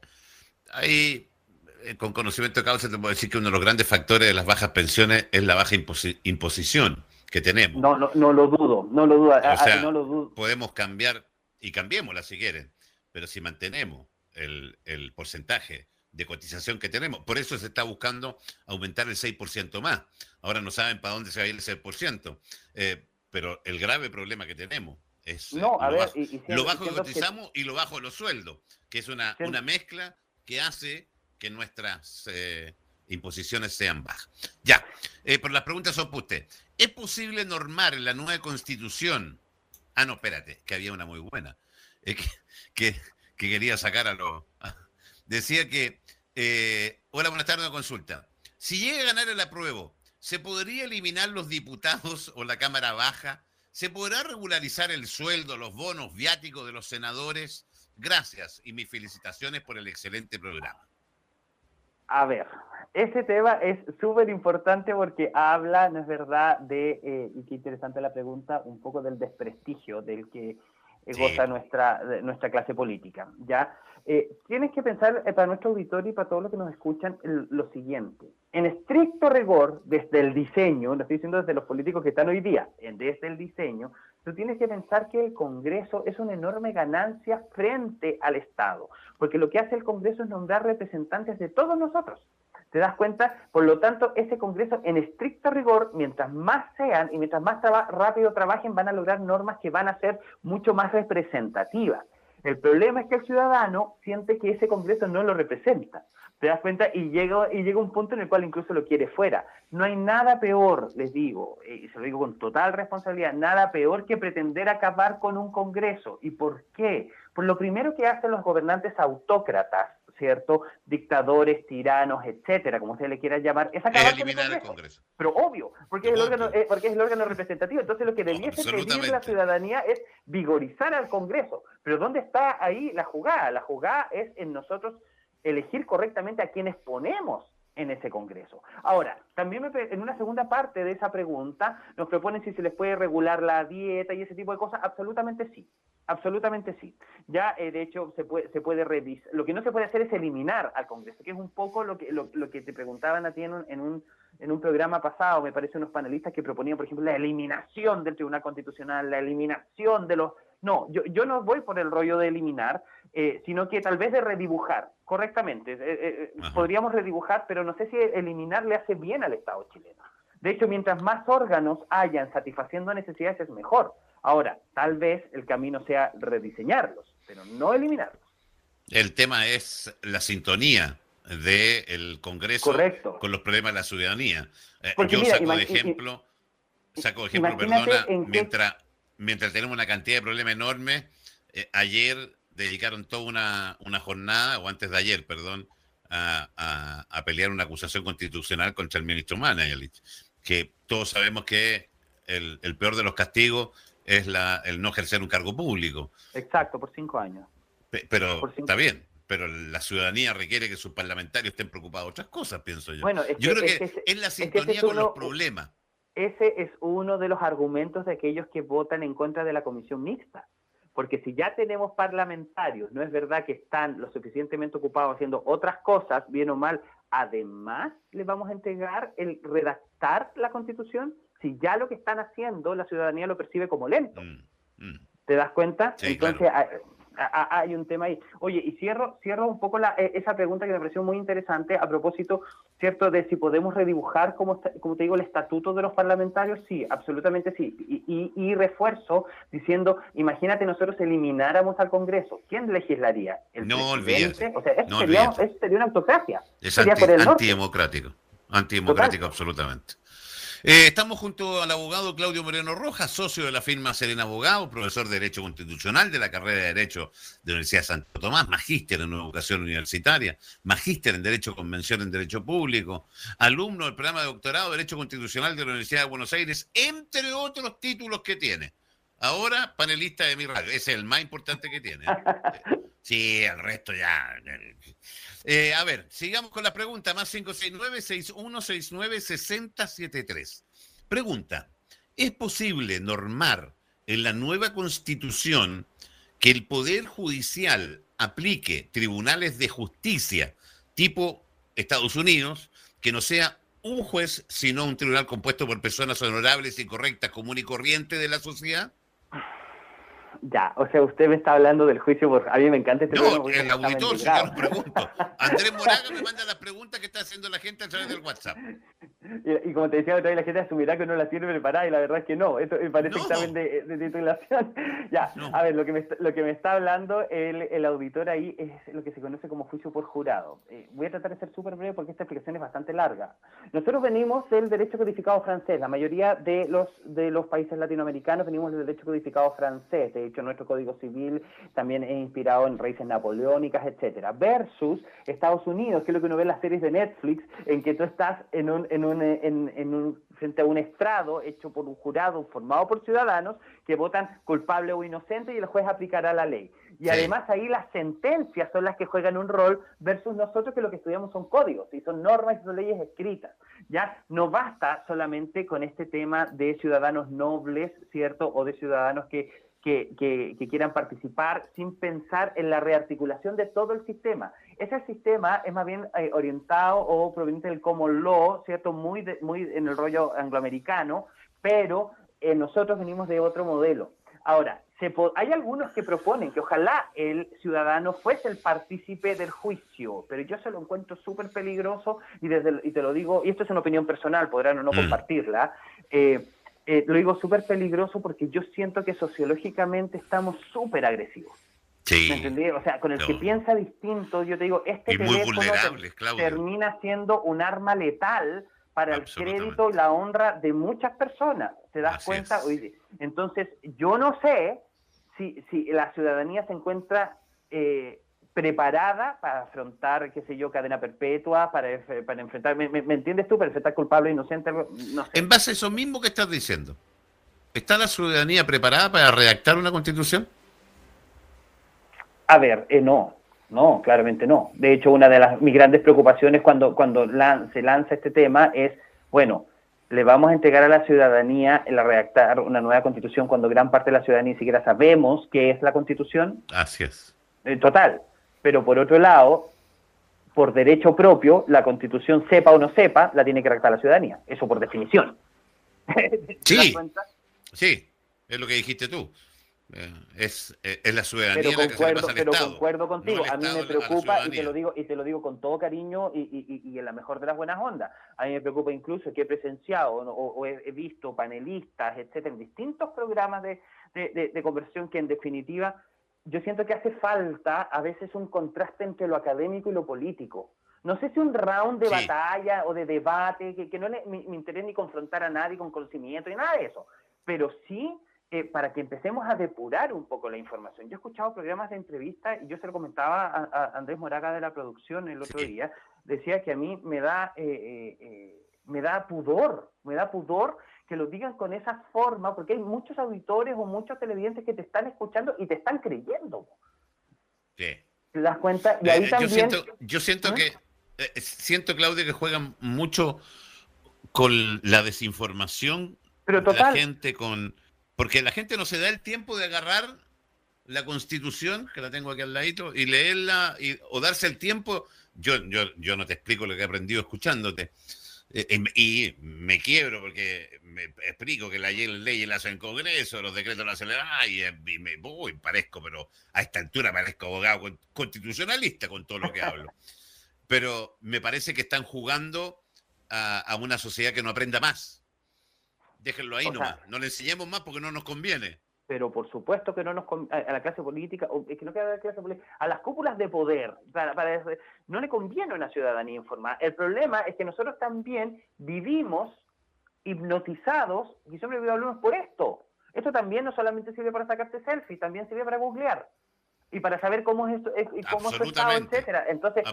Speaker 2: ahí, eh, con conocimiento de causa, te puedo decir que uno de los grandes factores de las bajas pensiones es la baja imposición que tenemos.
Speaker 3: No, no, no lo dudo, no lo dudo.
Speaker 2: no lo dudo. Podemos cambiar y cambiémosla si quieren, pero si mantenemos el, el, porcentaje de cotización que tenemos, por eso se está buscando aumentar el 6% más. Ahora no saben para dónde se va a ir el 6%, eh, pero el grave problema que tenemos es
Speaker 3: no,
Speaker 2: eh,
Speaker 3: a
Speaker 2: lo,
Speaker 3: ver,
Speaker 2: bajo, y, lo bajo que cotizamos y lo bajo los sueldos, que es una, una mezcla que hace que nuestras... Eh, imposiciones sean bajas. Ya, eh, pero las preguntas son para usted. ¿Es posible normar la nueva constitución? Ah, no, espérate, que había una muy buena, eh, que, quería sacar a los... Decía que, eh, hola, buenas tardes, una consulta. Si llega a ganar el apruebo, ¿se podría eliminar los diputados o la Cámara Baja? ¿Se podrá regularizar el sueldo, los bonos viáticos de los senadores? Gracias y mis felicitaciones por el excelente programa.
Speaker 3: A ver, ese tema es súper importante porque habla, no es verdad, de, eh, y qué interesante la pregunta, un poco del desprestigio del que goza nuestra, nuestra clase política. ¿ya? Eh, tienes que pensar eh, para nuestro auditorio y para todos los que nos escuchan lo siguiente. En estricto rigor, desde el diseño, lo estoy diciendo desde los políticos que están hoy día, desde el diseño, tú tienes que pensar que el Congreso es una enorme ganancia frente al Estado, porque lo que hace el Congreso es nombrar representantes de todos nosotros. ¿Te das cuenta? Por lo tanto, ese Congreso, en estricto rigor, mientras más sean y mientras más rápido trabajen, van a lograr normas que van a ser mucho más representativas. El problema es que el ciudadano siente que ese Congreso no lo representa. ¿Te das cuenta? Y llega, y llega un punto en el cual incluso lo quiere fuera. No hay nada peor, les digo, y se lo digo con total responsabilidad, nada peor que pretender acabar con un Congreso. ¿Y por qué? Por lo primero que hacen los gobernantes autócratas, ¿cierto? Dictadores, tiranos, etcétera, como usted le quiera llamar, es
Speaker 2: acabar eliminar el Congreso.
Speaker 3: Pero obvio, porque es, el órgano, eh, porque es el órgano representativo. Entonces lo que debiese pedir la ciudadanía es vigorizar al Congreso. Pero ¿dónde está ahí la jugada? La jugada es en nosotros elegir correctamente a quienes ponemos en ese Congreso. Ahora, también en una segunda parte de esa pregunta nos proponen si se les puede regular la dieta y ese tipo de cosas. Absolutamente sí, absolutamente sí. Ya, eh, de hecho, se puede, se puede revisar. Lo que no se puede hacer es eliminar al Congreso, que es un poco lo que, lo, que te preguntaban a ti en un, en un, en un programa pasado, me parece, unos panelistas que proponían, por ejemplo, la eliminación del Tribunal Constitucional, la eliminación de los no, yo, yo no voy por el rollo de eliminar, eh, sino que tal vez de redibujar, correctamente. Eh, eh, podríamos redibujar, pero no sé si eliminar le hace bien al Estado chileno. De hecho, mientras más órganos hayan satisfaciendo necesidades es mejor. Ahora, tal vez el camino sea rediseñarlos, pero no eliminarlos.
Speaker 2: El tema es la sintonía del Congreso con los problemas de la ciudadanía. yo saco de ejemplo, saco de ejemplo, perdona, mientras mientras tenemos una cantidad de problemas enormes, eh, ayer dedicaron toda una, una, jornada, o antes de ayer, perdón, a, a, pelear una acusación constitucional contra el ministro Manelich, que todos sabemos que el, el peor de los castigos es la, el no ejercer un cargo público.
Speaker 3: Exacto, por cinco años.
Speaker 2: pero está bien, pero la ciudadanía requiere que sus parlamentarios estén preocupados de otras cosas, pienso yo. Bueno, yo creo que, es, la sintonía con los problemas
Speaker 3: ese es uno de los argumentos de aquellos que votan en contra de la comisión mixta. Porque si ya tenemos parlamentarios, no es verdad que están lo suficientemente ocupados haciendo otras cosas, bien o mal, además les vamos a entregar el redactar la constitución, si ya lo que están haciendo la ciudadanía lo percibe como lento. Mm, mm. ¿Te das cuenta? Entonces, hay un tema ahí. Oye, y cierro, cierro un poco la, e, esa pregunta que me pareció muy interesante a propósito, ¿cierto?, de si podemos redibujar, como, como te digo, el estatuto de los parlamentarios. Sí, absolutamente sí. Y, y, refuerzo diciendo, imagínate nosotros elimináramos al Congreso. ¿Quién legislaría?
Speaker 2: ¿El no olvides.
Speaker 3: O sea, eso, sería, sería, una autocracia.
Speaker 2: Es antidemocrático. Antidemocrático, absolutamente. Eh, estamos junto al abogado Claudio Moreno Rojas, socio de la firma Serena Abogado, profesor de Derecho Constitucional de la carrera de Derecho de la Universidad de Santo Tomás, magíster en educación universitaria, magíster en Derecho Convención en Derecho Público, alumno del programa de doctorado de Derecho Constitucional de la Universidad de Buenos Aires, entre otros títulos que tiene. Ahora, panelista de mi radio. Ese es el más importante que tiene. [laughs] Sí, el resto ya. Eh, a ver, sigamos con la pregunta. Más 569-6169-6073. Pregunta. ¿Es posible normar en la nueva constitución que el Poder Judicial aplique tribunales de justicia tipo Estados Unidos, que no sea un juez, sino un tribunal compuesto por personas honorables y correctas, común y corriente de la sociedad?
Speaker 3: Ya, o sea, usted me está hablando del juicio, porque a mí me encanta este
Speaker 2: No, el auditor, si yo pregunto. Andrés Moraga me [laughs] manda las preguntas que está haciendo la gente a través del WhatsApp.
Speaker 3: Y, como te decía, otra vez la gente asumirá que no la tiene preparada y la verdad es que no. Me parece examen de, de, titulación. [laughs] ya, a ver, lo que, me, lo que me está hablando el, el auditor ahí es lo que se conoce como juicio por jurado. Eh, voy a tratar de ser súper breve porque esta explicación es bastante larga. Nosotros venimos del derecho codificado francés. La mayoría de los, de los países latinoamericanos venimos del derecho codificado francés. De hecho, nuestro Código Civil también es inspirado en raíces napoleónicas, etcétera. Versus Estados Unidos, que es lo que uno ve en las series de Netflix, en que tú estás en un, en un, en, un, frente a un estrado hecho por un jurado formado por ciudadanos que votan culpable o inocente y el juez aplicará la ley. Y además ahí las sentencias son las que juegan un rol versus nosotros que lo que estudiamos son códigos y son normas y son leyes escritas. Ya no basta solamente con este tema de ciudadanos nobles, ¿cierto? O de ciudadanos que que, quieran participar sin pensar en la rearticulación de todo el sistema. Ese sistema es más bien eh, orientado o proveniente del common law, ¿cierto? Muy, muy en el rollo angloamericano, pero eh, nosotros venimos de otro modelo. Ahora, se hay algunos que proponen que ojalá el ciudadano fuese el partícipe del juicio, pero yo se lo encuentro súper peligroso y, desde, y te lo digo, y esto es una opinión personal, podrán o no mm. compartirla. Eh, eh, lo digo súper peligroso porque yo siento que sociológicamente estamos súper agresivos. Sí. ¿Me entendí? O sea, con el que piensa distinto, yo te digo, este teléfono termina siendo un arma letal para el crédito y la honra de muchas personas. ¿Te das cuenta? Entonces, yo no sé si, si la ciudadanía se encuentra eh, preparada para afrontar, qué sé yo, cadena perpetua, para, para enfrentar, ¿me, entiendes tú? Para enfrentar culpable, inocente, no sé.
Speaker 2: En base a eso mismo que estás diciendo, ¿está la ciudadanía preparada para redactar una constitución?
Speaker 3: A ver, eh, no, no, claramente no. De hecho, una de las mis grandes preocupaciones cuando, cuando se lanza este tema es, bueno, le vamos a entregar a la ciudadanía el redactar una nueva constitución cuando gran parte de la ciudadanía ni siquiera sabemos qué es la constitución.
Speaker 2: Así es.
Speaker 3: Eh, total. Pero por otro lado, por derecho propio, la constitución sepa o no sepa, la tiene que redactar la ciudadanía. Eso por definición. [laughs]
Speaker 2: Sí. Sí, es lo que dijiste tú. Eh, es, eh, es, la ciudadanía
Speaker 3: pero concuerdo,
Speaker 2: la
Speaker 3: que se pero concuerdo contigo. a mí me preocupa y te lo digo y te lo digo con todo cariño y, y, y, en la mejor de las buenas ondas. A mí me preocupa incluso que he presenciado o, he, visto panelistas, etcétera, en distintos programas de, de, de, conversión que en definitiva yo siento que hace falta a veces un contraste entre lo académico y lo político. No sé si un round de batalla o de debate, que, que no me, me interesa ni confrontar a nadie con conocimiento ni nada de eso, pero sí eh, para que empecemos a depurar un poco la información. Yo he escuchado programas de entrevista y yo se lo comentaba a, Andrés Moraga de la producción el otro día, decía que a mí me da, eh, eh, me da pudor, me da pudor que lo digan con esa forma, porque hay muchos auditores o muchos televidentes que te están escuchando y te están creyendo.
Speaker 2: Sí.
Speaker 3: ¿Te das cuenta? Y ahí también...
Speaker 2: Yo siento, yo siento que, siento, Claudia, que juegan mucho con la desinformación
Speaker 3: Pero de
Speaker 2: la gente, con porque la gente no se da el tiempo de agarrar la constitución, que la tengo aquí al ladito, y leerla, o darse el tiempo. Yo, yo, yo no te explico lo que he aprendido escuchándote. Eh, y me quiebro porque me explico que la ley la hace en Congreso, los decretos la hacen y, y me voy, parezco, pero a esta altura parezco abogado constitucionalista con todo lo que hablo. Pero me parece que están jugando a una sociedad que no aprenda más Déjenlo ahí nomás. no le enseñemos más porque no nos conviene.
Speaker 3: Pero por supuesto que no nos a, la clase política, es que no queda clase política, a las cúpulas de poder, para, no le conviene a una ciudadanía informada. El problema es que nosotros también vivimos hipnotizados, y siempre hablamos por esto. Esto también no solamente sirve para sacarte selfies, también sirve para googlear y para saber cómo es esto, cómo es estado, etcétera. Entonces,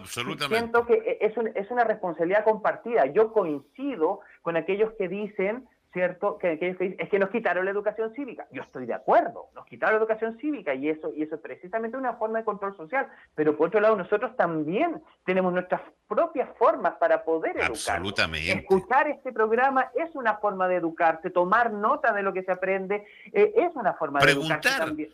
Speaker 3: siento que es, es una responsabilidad compartida. Yo coincido con aquellos que dicen ¿cierto? Que, es que nos quitaron la educación cívica. Yo estoy de acuerdo, nos quitaron la educación cívica y eso, y eso es precisamente una forma de control social. Pero por otro lado, nosotros también tenemos nuestras propias formas para poder educar.
Speaker 2: Absolutamente.
Speaker 3: Escuchar este programa es una forma de educarse, tomar nota de lo que se aprende eh, es una forma de educarse también.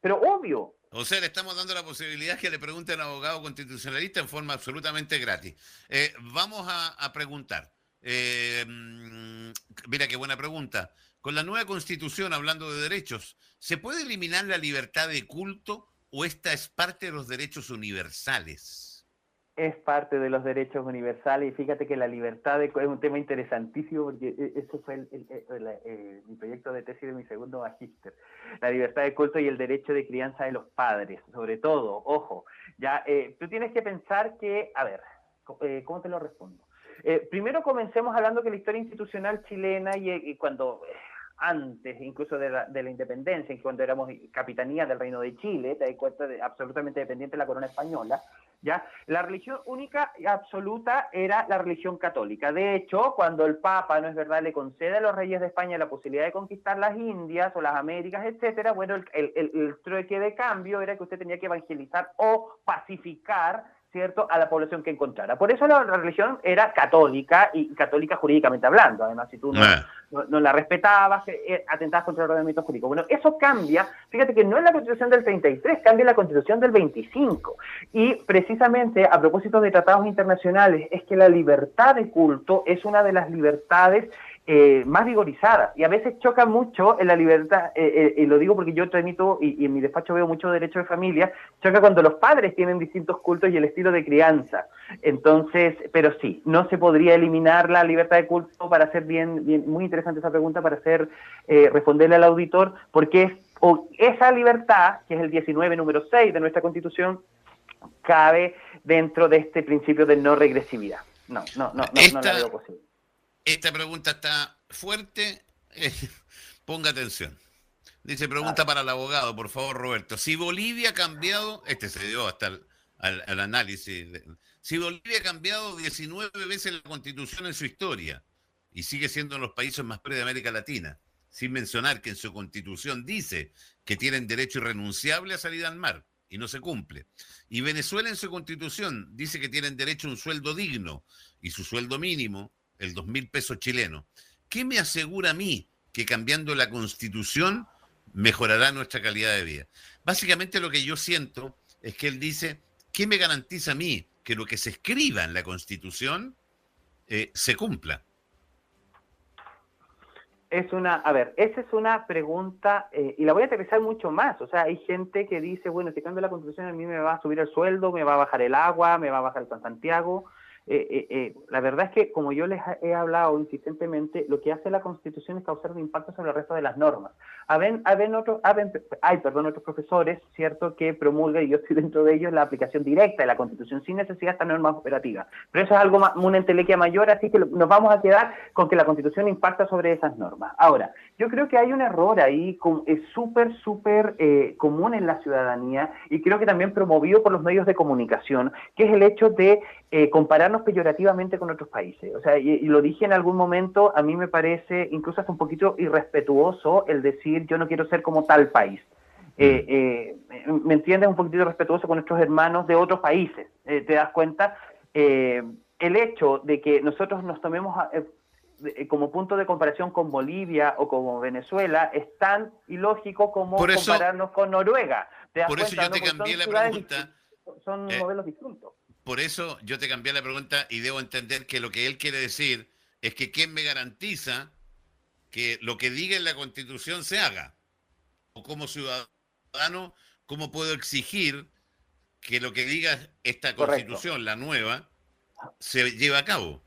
Speaker 3: Pero obvio,
Speaker 2: o sea, le estamos dando la posibilidad que le pregunten al abogado constitucionalista en forma absolutamente gratis. Eh, vamos a preguntar. Eh, mm, mira qué buena pregunta. Con la nueva constitución, hablando de derechos, ¿se puede eliminar la libertad de culto o esta es parte de los derechos universales?
Speaker 3: Es parte de los derechos universales y fíjate que la libertad de, es un tema interesantísimo porque e, ese fue el, mi proyecto de tesis de mi segundo magíster. La libertad de culto y el derecho de crianza de los padres, sobre todo, ojo, ya eh, tú tienes que pensar que, a ver, eh, ¿cómo te lo respondo? Eh, primero comencemos hablando que la historia institucional chilena y, cuando eh, antes incluso de la, de la independencia, cuando éramos capitanía del Reino de Chile, te cuenta de, absolutamente dependiente de la corona española, ¿ya? La religión única y absoluta era la religión católica. De hecho, cuando el Papa, no es verdad, le concede a los reyes de España la posibilidad de conquistar las Indias o las Américas, etcétera, bueno, el, el, el trueque de cambio era que usted tenía que evangelizar o pacificar ¿cierto?, a la población que encontrara. Por eso la, religión era católica y católica jurídicamente hablando. Además, si tú no, no, la respetabas, eh, atentabas contra el ordenamiento jurídico. Bueno, eso cambia, fíjate que no es la constitución del 33, cambia la constitución del 25. Y precisamente a propósito de tratados internacionales, es que la libertad de culto es una de las libertades eh, más vigorizadas y a veces choca mucho en la libertad, eh, eh, y lo digo porque yo transmito y, en mi despacho veo mucho derecho de familia, choca cuando los padres tienen distintos cultos y el estilo de crianza. Entonces, pero sí, no se podría eliminar la libertad de culto para hacer bien, bien muy interesante esa pregunta, para hacer, responderle al auditor, porque es, o esa libertad, que es el 19, número 6 de nuestra constitución, cabe dentro de este principio de no regresividad. No, no, no, no, no la veo posible.
Speaker 2: Esta pregunta está fuerte. [laughs] ponga atención. Dice, pregunta para el abogado, por favor, Roberto. Si Bolivia ha cambiado, este se dio hasta al, al análisis. Si Bolivia ha cambiado 19 veces la constitución en su historia y sigue siendo uno los países más pre de América Latina, sin mencionar que en su constitución dice que tienen derecho irrenunciable a salir al mar y no se cumple. Y Venezuela en su constitución dice que tienen derecho a un sueldo digno y su sueldo mínimo, el dos mil pesos chilenos. ¿Qué me asegura a mí que cambiando la constitución mejorará nuestra calidad de vida? Básicamente lo que yo siento es que él dice, ¿qué me garantiza a mí que lo que se escriba en la constitución eh, se cumpla?
Speaker 3: es una, a ver, esa es una pregunta, eh, y la voy a aterrizar mucho más. O sea, hay gente que dice, bueno, si cambio la constitución a mí me va a subir el sueldo, me va a bajar el agua, me va a bajar el San Santiago. Eh, eh, eh, la verdad es que, como yo les he hablado insistentemente, lo que hace la Constitución es causar un impacto sobre el resto de las normas. Haben, haben otros, hay perdón, otros profesores, ¿cierto?, que promulgan, y yo estoy dentro de ellos, la aplicación directa de la Constitución sin necesidad de estas normas operativas. Pero eso es algo, una entelequia mayor, así que nos vamos a quedar con que la Constitución impacta sobre esas normas. Ahora, yo creo que hay un error ahí, es súper, súper eh, común en la ciudadanía y creo que también promovido por los medios de comunicación, que es el hecho de eh, compararnos peyorativamente con otros países. O sea, y, lo dije en algún momento, a mí me parece incluso hasta un poquito irrespetuoso el decir yo no quiero ser como tal país. Eh, mm. ¿Me entiendes? Un poquito irrespetuoso con nuestros hermanos de otros países. ¿Te das cuenta? el hecho de que nosotros nos tomemos eh, como punto de comparación con Bolivia o como Venezuela es tan ilógico como compararnos con Noruega.
Speaker 2: por eso yo te cambié la pregunta.
Speaker 3: Son eh, modelos distintos.
Speaker 2: Por eso yo te cambié la pregunta y debo entender que lo que él quiere decir es que ¿quién me garantiza que lo que diga en la Constitución se haga? O como ciudadano, ¿cómo puedo exigir que lo que diga esta Constitución, la nueva, se lleve a cabo?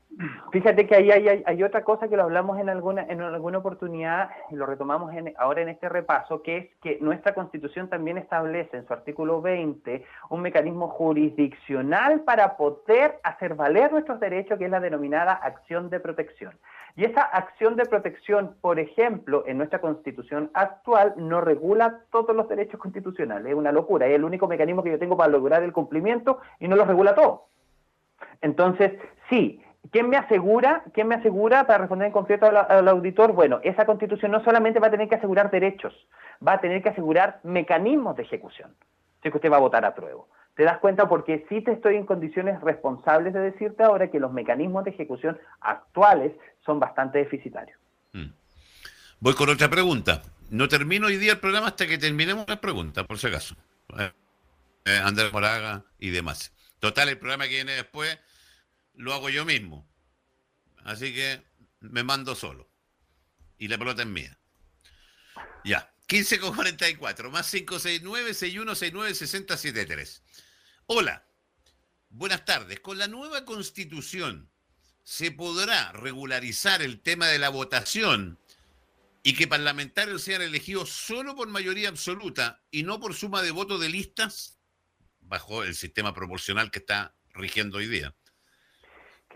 Speaker 3: Fíjate que ahí hay, otra cosa que lo hablamos en alguna, en alguna oportunidad y lo retomamos ahora en este repaso, que es que nuestra constitución también establece en su artículo 20 un mecanismo jurisdiccional para poder hacer valer nuestros derechos, que es la denominada acción de protección. Y esa acción de protección, por ejemplo, en nuestra constitución actual no regula todos los derechos constitucionales. Es una locura. Es el único mecanismo que yo tengo para lograr el cumplimiento y no lo regula todo. Entonces, sí, ¿Quién me asegura, quién me asegura, para responder en concreto al, auditor? Bueno, esa constitución no solamente va a tener que asegurar derechos, va a tener que asegurar mecanismos de ejecución. Si que usted va a votar a prueba. ¿Te das cuenta? Porque sí te estoy en condiciones responsables de decirte ahora que los mecanismos de ejecución actuales son bastante deficitarios. Mm.
Speaker 2: Voy con otra pregunta. No termino hoy día el programa hasta que terminemos la pregunta, por si acaso. Eh, eh, Andrés Moraga y demás. Total, el programa que viene después lo hago yo mismo. Así que me mando solo. Y la pelota es mía. Ya. 15 con 44, más 569 6169 6073. Hola. Buenas tardes. Con la nueva constitución, ¿se podrá regularizar el tema de la votación y que parlamentarios sean elegidos solo por mayoría absoluta y no por suma de votos de listas? Bajo el sistema proporcional que está rigiendo hoy día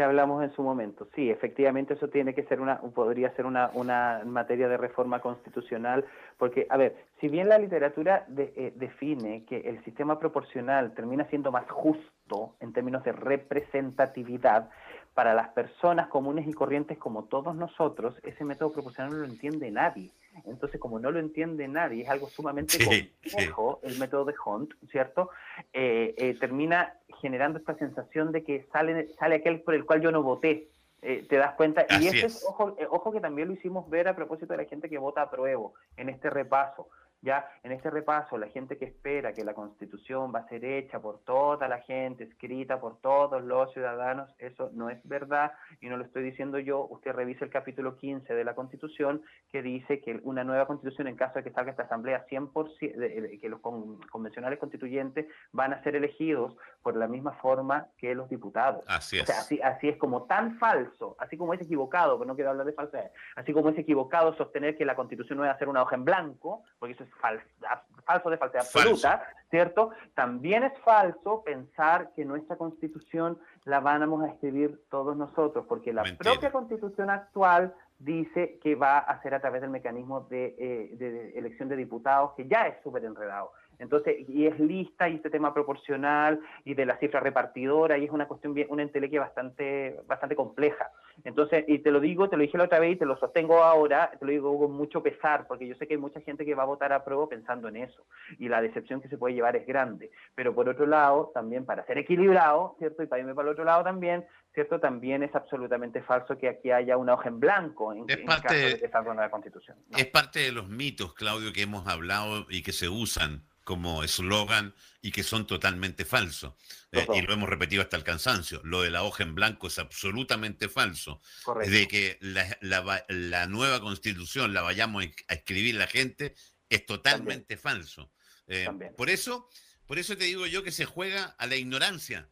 Speaker 3: hablamos en su momento. Sí, efectivamente eso tiene que ser una, podría ser una, una materia de reforma constitucional, porque, a ver, si bien la literatura eh, define que el sistema proporcional termina siendo más justo en términos de representatividad, para las personas comunes y corrientes como todos nosotros, ese método proporcional no lo entiende nadie. Entonces, como no lo entiende nadie, es algo sumamente complejo el método de Hunt, ¿cierto? Eh, eh, termina generando esta sensación de que sale, sale aquel por el cual yo no voté. Eh, ¿Te das cuenta? y ese es, ojo, ojo que también lo hicimos ver a propósito de la gente que vota a prueba en este repaso. Ya en este repaso, la gente que espera que la constitución va a ser hecha por toda la gente, escrita por todos los ciudadanos, eso no es verdad y no lo estoy diciendo yo. Usted revise el capítulo 15 de la constitución que dice que una nueva constitución, en caso de que salga esta asamblea 100%, que los convencionales constituyentes van a ser elegidos por la misma forma que los diputados.
Speaker 2: Así es.
Speaker 3: así, así es como tan falso, así como es equivocado, pero no quiero hablar de falsedad, así como es equivocado sostener que la constitución no va a ser una hoja en blanco, porque eso es falso de falsedad absoluta, ¿cierto? También es falso pensar que nuestra constitución la vamos a escribir todos nosotros, porque la propia constitución actual dice que va a ser a través del mecanismo de, eh, de elección de diputados, que ya es súper enredado. Entonces, y es lista y este tema proporcional y de la cifra repartidora, y es una cuestión, una entelequia bastante, bastante compleja. Entonces, y te lo digo, te lo dije la otra vez y te lo sostengo ahora, te lo digo con mucho pesar, porque yo sé que hay mucha gente que va a votar a prueba pensando en eso, y la decepción que se puede llevar es grande. Pero por otro lado, también para ser equilibrado, ¿cierto? Y para irme para el otro lado también, ¿cierto? También es absolutamente falso que aquí haya una hoja en blanco en,
Speaker 2: es parte,
Speaker 3: de esa nueva constitución.
Speaker 2: Es parte de los mitos, Claudio, que hemos hablado y que se usan como eslogan y que son totalmente falsos. Eh, y lo hemos repetido hasta el cansancio. Lo de la hoja en blanco es absolutamente falso. De que la, nueva constitución la vayamos a escribir la gente es totalmente falso. Eh, por, eso, por eso te digo yo que se juega a la ignorancia.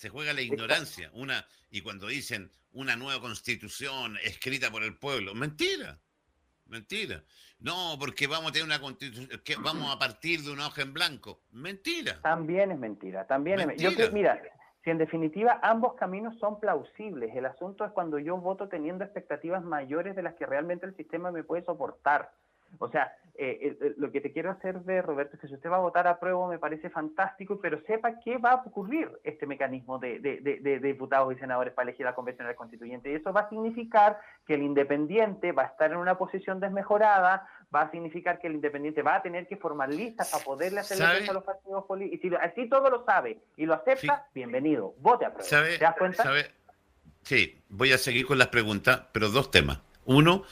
Speaker 2: Se juega la ignorancia. Una, y cuando dicen una nueva constitución escrita por el pueblo, mentira. Mentira. No, porque vamos a tener una constitución, que vamos a partir de una hoja en blanco. Mentira.
Speaker 3: También es mentira. También Es, yo mira, si en definitiva ambos caminos son plausibles, el asunto es cuando yo voto teniendo expectativas mayores de las que realmente el sistema me puede soportar. O sea, eh, lo que te quiero hacer ver, Roberto, es que si usted va a votar a prueba me parece fantástico, pero sepa qué va a ocurrir este mecanismo de, diputados y senadores para elegir la convención del constituyente. Y eso va a significar que el independiente va a estar en una posición desmejorada, va a significar que el independiente va a tener que formar listas para poderle hacer a los partidos políticos. Y si así todo lo sabe y lo acepta, bienvenido, vote a prueba. ¿Te das cuenta?
Speaker 2: Sí, voy a seguir con las preguntas, pero dos temas. Uno,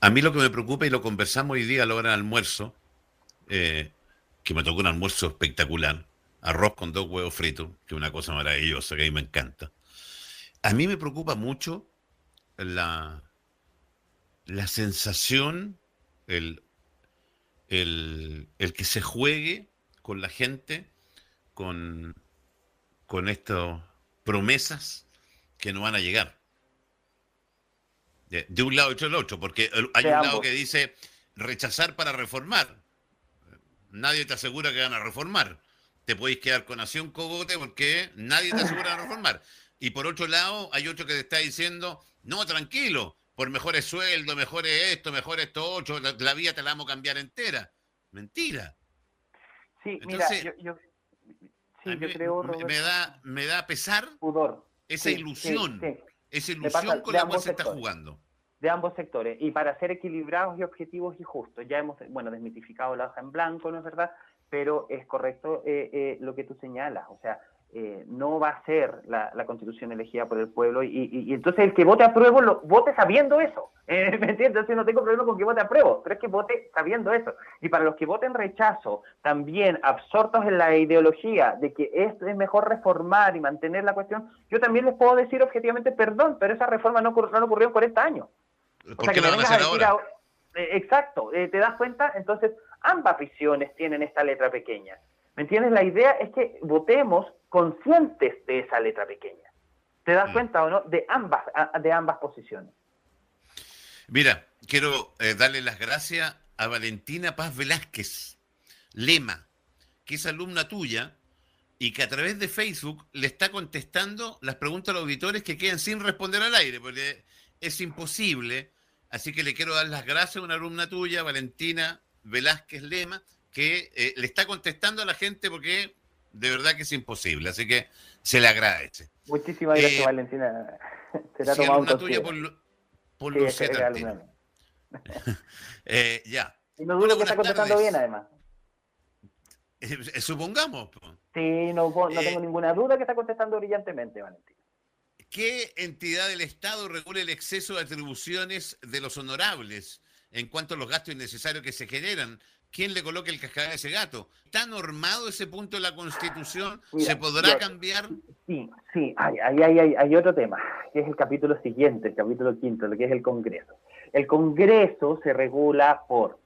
Speaker 2: a mí lo que me preocupa, y lo conversamos hoy día a la hora del almuerzo, eh, que me tocó un almuerzo espectacular, arroz con dos huevos fritos, que es una cosa maravillosa, que a mí me encanta. A mí me preocupa mucho la, la sensación, el, el, que se juegue con la gente, con, con estas promesas que no van a llegar. De, un lado y del otro, porque hay un lado que dice rechazar para reformar. Nadie te asegura que van a reformar. Te podéis quedar con acción cogote porque nadie te asegura [laughs] de reformar. Y por otro lado, hay otro que te está diciendo, no, tranquilo, por mejores sueldos, mejores esto, mejores esto otro, la, vida te la vamos a cambiar entera. Mentira.
Speaker 3: Sí, mira, yo, sí, yo creo,
Speaker 2: me, da, me da pesar
Speaker 3: Pudor.
Speaker 2: esa ilusión. Esa ilusión con la cual se está jugando.
Speaker 3: De ambos sectores. Y para ser equilibrados y objetivos y justos, ya hemos, bueno, desmitificado la hoja en blanco, ¿no es verdad? Pero es correcto eh, eh, lo que tú señalas. O sea, eh, no va a ser la, constitución elegida por el pueblo y, entonces el que vote a prueba lo vote sabiendo eso. [laughs] Eh, ¿Me entiendes? Entonces no tengo problema con que vote a prueba, pero es que vote sabiendo eso. Y para los que voten rechazo, también absortos en la ideología de que esto es mejor reformar y mantener la cuestión, yo también les puedo decir objetivamente, perdón, pero esa reforma no, no ocurrió en 40 años.
Speaker 2: ¿Por qué la van a hacer ahora?
Speaker 3: Eh, exacto, ¿te das cuenta? Entonces, ambas visiones tienen esta letra pequeña. ¿Me entiendes? La idea es que votemos conscientes de esa letra pequeña. ¿Te das mm. cuenta o no? De ambas, de ambas posiciones.
Speaker 2: Mira, quiero eh, darle las gracias a Valentina Paz Velázquez, Lema, que es alumna tuya y que a través de Facebook le está contestando las preguntas a los auditores que quedan sin responder al aire, porque es imposible. Así que le quiero dar las gracias a una alumna tuya, Valentina Velázquez Lema, que eh, le está contestando a la gente porque de verdad que es imposible. Así que se le agradece.
Speaker 3: Muchísimas gracias, eh, Valentina. [laughs]
Speaker 2: Será sí, tomado tuya por, por sí, [laughs] eh, ya.
Speaker 3: Y no dudo que está contestando bien, además.
Speaker 2: Eh, supongamos.
Speaker 3: Sí, no, no tengo ninguna duda que está contestando brillantemente, Valentina.
Speaker 2: ¿Qué entidad del Estado regula el exceso de atribuciones de los honorables en cuanto a los gastos innecesarios que se generan quién le coloca el cascabel a ese gato. ¿Está normado ese punto de la Constitución? ¿Se podrá cambiar?
Speaker 3: Sí, sí, hay, hay, hay, hay, otro tema, que es el capítulo siguiente, el capítulo quinto, lo que es el Congreso. El Congreso se regula por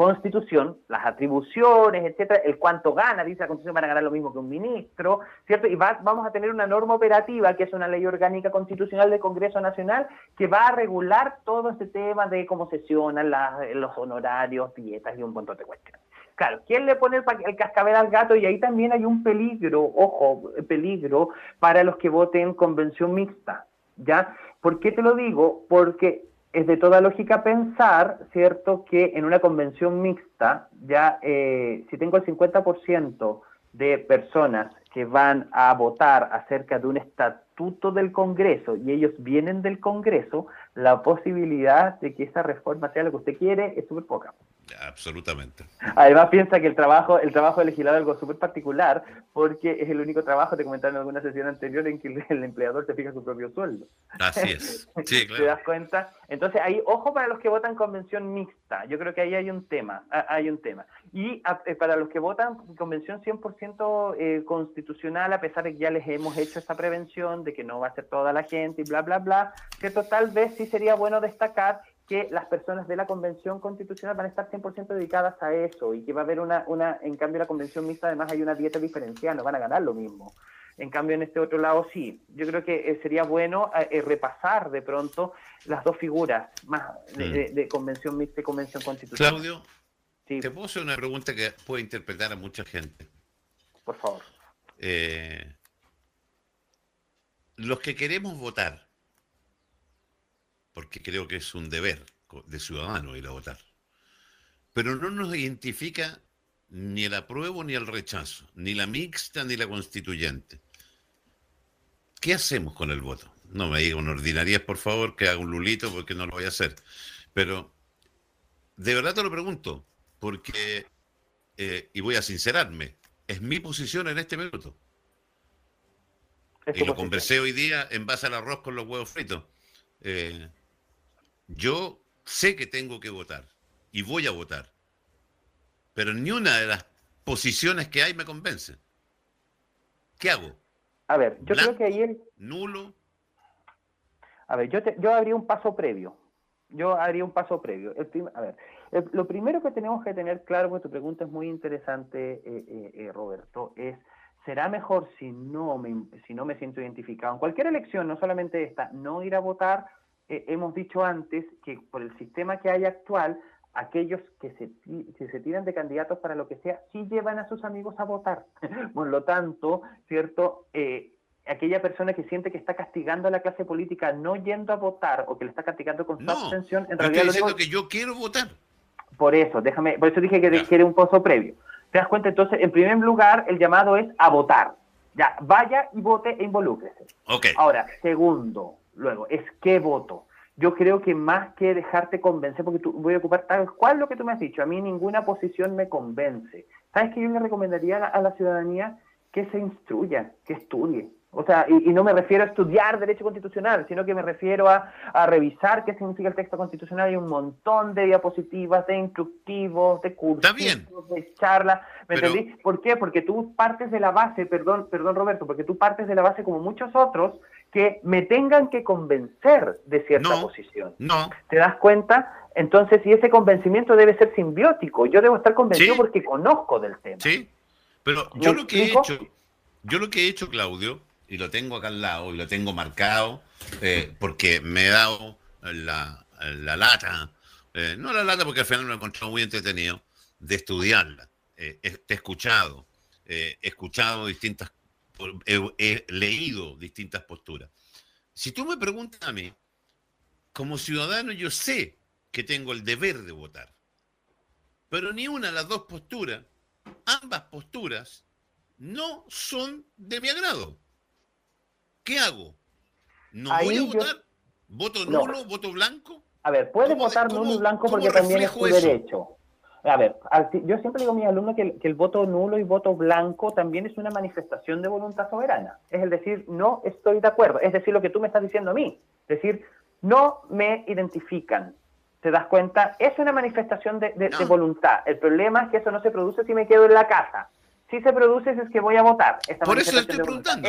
Speaker 3: constitución, las atribuciones, etcétera, el cuánto gana, dice la constitución, van a ganar lo mismo que un ministro, ¿cierto? Y vamos a tener una norma operativa, que es una ley orgánica constitucional del Congreso Nacional, que va a regular todo este tema de cómo sesionan los honorarios, dietas y un montón de cuestiones. Claro, ¿quién le pone el, el, cascabel al gato? Y ahí también hay un peligro, ojo, peligro para los que voten convención mixta, ¿ya? ¿Por qué te lo digo? Porque es de toda lógica pensar, ¿cierto?, que en una convención mixta, ya eh, si tengo el 50% de personas que van a votar acerca de un estatuto del Congreso y ellos vienen del Congreso, la posibilidad de que esa reforma sea lo que usted quiere es súper poca.
Speaker 2: Absolutamente.
Speaker 3: Además piensa que el trabajo, el trabajo de legislador es algo súper particular porque es el único trabajo, te comentaron en alguna sesión anterior, en que el, empleador se fija su propio sueldo.
Speaker 2: Así es. [laughs] Sí, claro.
Speaker 3: ¿Te das cuenta? Entonces ahí, ojo para los que votan convención mixta. Yo creo que ahí hay un tema. Hay un tema. Y eh, para los que votan convención 100% eh, constitucional, a pesar de que ya les hemos hecho esta prevención de que no va a ser toda la gente y bla, bla, bla, que tal vez sí sería bueno destacar que las personas de la Convención Constitucional van a estar 100% dedicadas a eso y que va a haber una, una, en cambio la Convención Mixta además hay una dieta diferenciada, no van a ganar lo mismo. En cambio, en este otro lado sí. Yo creo que eh, sería bueno eh, eh, repasar de pronto las dos figuras más de, mm. convención mixta y convención constitucional.
Speaker 2: Claudio, te puedo hacer una pregunta que puede interpretar a mucha gente.
Speaker 3: Por favor.
Speaker 2: los que queremos votar, porque creo que es un deber de ciudadano ir a votar. Pero no nos identifica ni el apruebo ni el rechazo, ni la mixta ni la constituyente. ¿Qué hacemos con el voto? No me digan ordinarias, por favor, que haga un lulito porque no lo voy a hacer. Pero de verdad te lo pregunto, porque, eh, y voy a sincerarme, es mi posición en este minuto. y lo conversé hoy día en base al arroz con los huevos fritos. Eh, yo sé que tengo que votar y voy a votar, pero ni una de las posiciones que hay me convence. ¿Qué hago?
Speaker 3: A ver, yo creo que ahí el...
Speaker 2: Nulo.
Speaker 3: A ver, yo, te, yo haría un paso previo. Yo haría un paso previo. a ver, lo primero que tenemos que tener claro, porque tu pregunta es muy interesante, eh, eh, eh, Roberto, es, ¿será mejor si no, me, si no me siento identificado en cualquier elección, no solamente esta, no ir a votar eh, hemos dicho antes que por el sistema que hay actual, aquellos que se, se tiran de candidatos para lo que sea, sí llevan a sus amigos a votar. [laughs] por lo tanto, ¿cierto? Eh, aquella persona que siente que está castigando a la clase política no yendo a votar o que le está castigando con su abstención,
Speaker 2: en realidad... Estoy diciendo que yo quiero votar.
Speaker 3: Por eso, déjame, por eso dije que requiere un pozo previo. ¿Te das cuenta? Entonces, en primer lugar, el llamado es a votar. Ya, vaya y vote e involúcrese.
Speaker 2: Okay.
Speaker 3: Ahora, segundo, luego, es qué voto. Yo creo que más que dejarte convencer, porque tú, voy a ocupar tal cual lo que tú me has dicho, a mí ninguna posición me convence. ¿Sabes qué yo le recomendaría a la, ciudadanía? Que se instruya, que estudie, o sea, y, no me refiero a estudiar derecho constitucional, sino que me refiero a, revisar qué significa el texto constitucional. Hay un montón de diapositivas, de instructivos, de cursos, de charlas. ¿Me entendí? ¿Por qué? Porque tú partes de la base, perdón, perdón Roberto, porque tú partes de la base como muchos otros que me tengan que convencer de cierta posición.
Speaker 2: No.
Speaker 3: ¿Te das cuenta? Entonces, y ese convencimiento debe ser simbiótico. Yo debo estar convencido porque conozco del tema.
Speaker 2: Sí, pero yo lo que he hecho, yo lo que he hecho, Claudio, y lo tengo acá al lado, y lo tengo marcado, eh, porque me he dado la, lata, eh, no la lata porque al final me he encontrado muy entretenido, de estudiarla. Eh, he, escuchado, he escuchado distintas he, leído distintas posturas. Si tú me preguntas a mí, como ciudadano yo sé que tengo el deber de votar, pero ni una de las dos posturas, ambas posturas, no son de mi agrado. ¿Qué hago? ¿No voy a votar? ¿Voto nulo, voto blanco?
Speaker 3: A ver, puedes votar nulo y blanco porque también es tu derecho. A ver, yo siempre digo a mis alumnos que el, voto nulo y voto blanco también es una manifestación de voluntad soberana. Es el decir, no estoy de acuerdo. Es decir, lo que tú me estás diciendo a mí. Es decir, no me identifican. ¿Te das cuenta? Es una manifestación de, voluntad. El problema es que eso no se produce si me quedo en la casa. Si se produce es que voy a votar.
Speaker 2: Por eso estoy preguntando.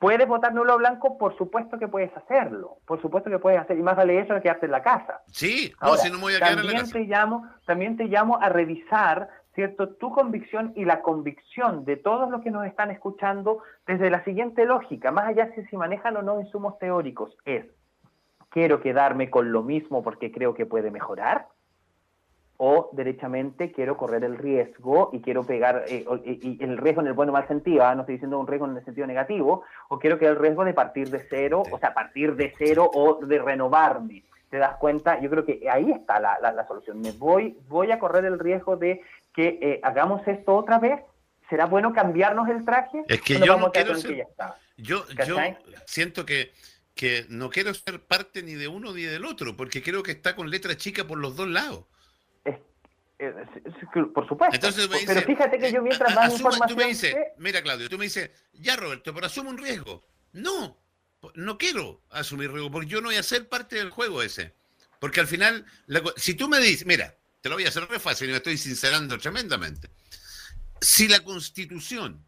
Speaker 3: ¿Puedes votar nulo o blanco? Por supuesto que puedes hacerlo. Por supuesto que puedes hacer. Y más vale eso que quedarte en la casa.
Speaker 2: Sí, no, si no me voy a quedar en la casa.
Speaker 3: Te llamo, también te llamo a revisar, ¿cierto? Tu convicción y la convicción de todos los que nos están escuchando desde la siguiente lógica, más allá de si manejan o no insumos teóricos, es, ¿quiero quedarme con lo mismo porque creo que puede mejorar? O derechamente quiero correr el riesgo y quiero pegar, eh, y, el riesgo en el bueno o mal sentido, ¿ah? no estoy diciendo un riesgo en el sentido negativo, o quiero que el riesgo de partir de cero, o sea, partir de cero o de renovarme. te das cuenta, yo creo que ahí está la, la, solución. Me voy, voy a correr el riesgo de que eh, hagamos esto otra vez. ¿Será bueno cambiarnos el traje?
Speaker 2: Es que yo no quiero ser, yo, yo siento que, que no quiero ser parte ni de uno ni del otro, porque creo que está con letra chica por los dos lados.
Speaker 3: Por supuesto. pero fíjate que yo mientras más información...
Speaker 2: Tú me dices, mira Claudio, tú me dices, ya Roberto, pero asumo un riesgo. No, no quiero asumir riesgo, porque yo no voy a ser parte del juego ese. Porque al final, si tú me dices, mira, te lo voy a hacer re fácil y me estoy sincerando tremendamente. Si la constitución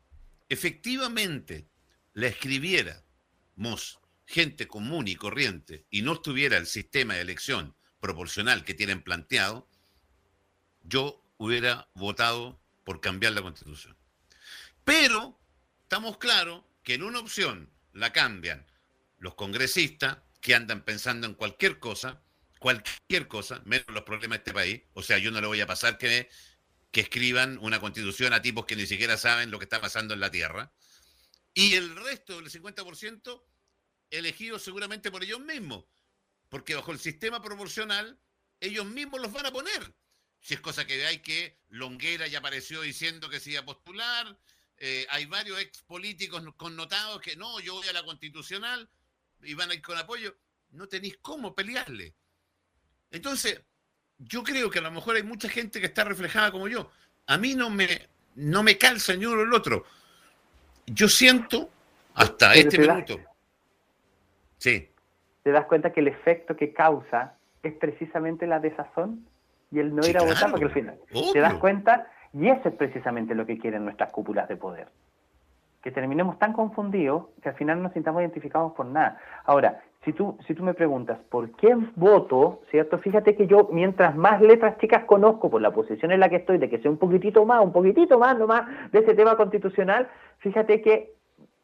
Speaker 2: efectivamente la escribiéramos gente común y corriente y no estuviera el sistema de elección proporcional que tienen planteado, yo hubiera votado por cambiar la constitución. Pero estamos claros que en una opción la cambian los congresistas que andan pensando en cualquier cosa, cualquier cosa, menos los problemas de este país. O sea, yo no le voy a pasar que, que escriban una constitución a tipos que ni siquiera saben lo que está pasando en la tierra. Y el resto del 50% elegido seguramente por ellos mismos, porque bajo el sistema proporcional ellos mismos los van a poner. Si es cosa que hay que Longuera ya apareció diciendo que se iba a postular, eh, hay varios ex políticos connotados que no, yo voy a la constitucional, y van a ir con apoyo, no tenéis cómo pelearle. Entonces, yo creo que a lo mejor hay mucha gente que está reflejada como yo. A mí no me, no me calza ni uno el otro. Yo siento hasta este minuto.
Speaker 3: sí. ¿Te das cuenta que el efecto que causa es precisamente la desazón y el no ir a votar? Porque al final, ¿te das cuenta? Y eso es precisamente lo que quieren nuestras cúpulas de poder que terminemos tan confundidos que al final nos sintamos identificados por nada. Ahora, si tú, si tú me preguntas por qué voto, ¿cierto? Fíjate que yo, mientras más letras chicas conozco por la posición en la que estoy, de que sea un poquitito más, un poquitito más nomás de ese tema constitucional, fíjate que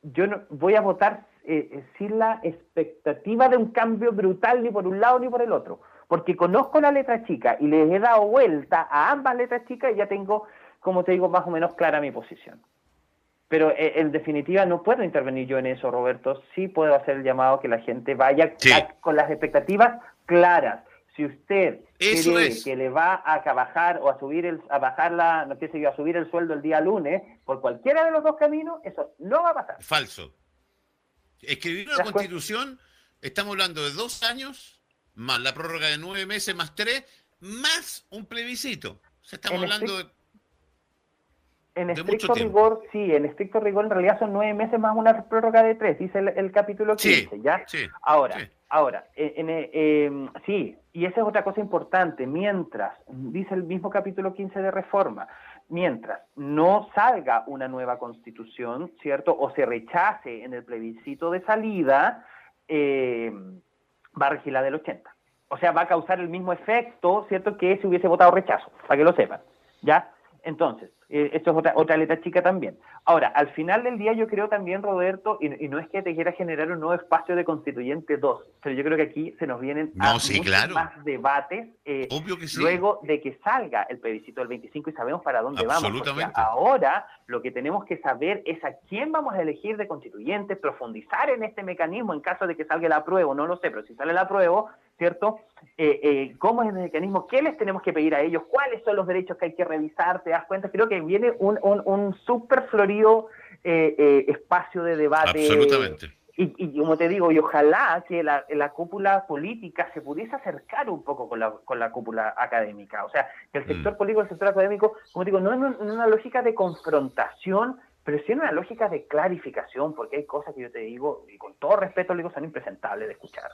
Speaker 3: yo no, voy a votar eh, eh, sin la expectativa de un cambio brutal ni por un lado ni por el otro, porque conozco la letra chica y les he dado vuelta a ambas letras chicas y ya tengo, como te digo, más o menos clara mi posición. Pero eh, en definitiva no puedo intervenir yo en eso, Roberto. Sí puedo hacer el llamado que la gente vaya con las expectativas claras. Si usted cree que le va a bajar o a subir el, a bajar la, no sé yo, a subir el sueldo el día lunes por cualquiera de los dos caminos, eso no va a pasar.
Speaker 2: Falso. Escribir una constitución, estamos hablando de dos años, más la prórroga de nueve meses, más tres, más un plebiscito. O sea, estamos hablando de
Speaker 3: en estricto rigor, sí, en estricto rigor en realidad son nueve meses más una prórroga de tres, dice el, capítulo 15, ¿ya? Sí, ahora, ahora, en, em, sí, y esa es otra cosa importante, mientras, dice el mismo capítulo 15 de reforma, mientras no salga una nueva constitución, ¿cierto? O se rechace en el plebiscito de salida, em, va a regir la del 80. O sea, va a causar el mismo efecto, ¿cierto? Que si hubiese votado rechazo, para que lo sepan, ¿ya? Entonces, eh, esto es otra, otra letra chica también. Ahora, al final del día yo creo también, Roberto, y, no es que te quiera generar un nuevo espacio de constituyente 2, pero yo creo que aquí se nos vienen más debates eh, luego de que salga el plebiscito del 25 y sabemos para dónde vamos. ahora lo que tenemos que saber es a quién vamos a elegir de constituyente, profundizar en este mecanismo en caso de que salga el apruebo, no lo sé, pero si sale el apruebo, ¿cierto? Eh, eh, ¿Cómo es el mecanismo? ¿Qué les tenemos que pedir a ellos? ¿Cuáles son los derechos que hay que revisar? ¿Te das cuenta? Creo que viene un, un, un súper florido eh, espacio de debate.
Speaker 2: Absolutamente.
Speaker 3: Y, como te digo, y ojalá que la, la, cúpula política se pudiese acercar un poco con la, con la cúpula académica. O sea, que el mm. sector político y el sector académico, como te digo, no en, una lógica de confrontación, pero sí en una lógica de clarificación, porque hay cosas que yo te digo, y con todo respeto, le digo, son impresentables de escuchar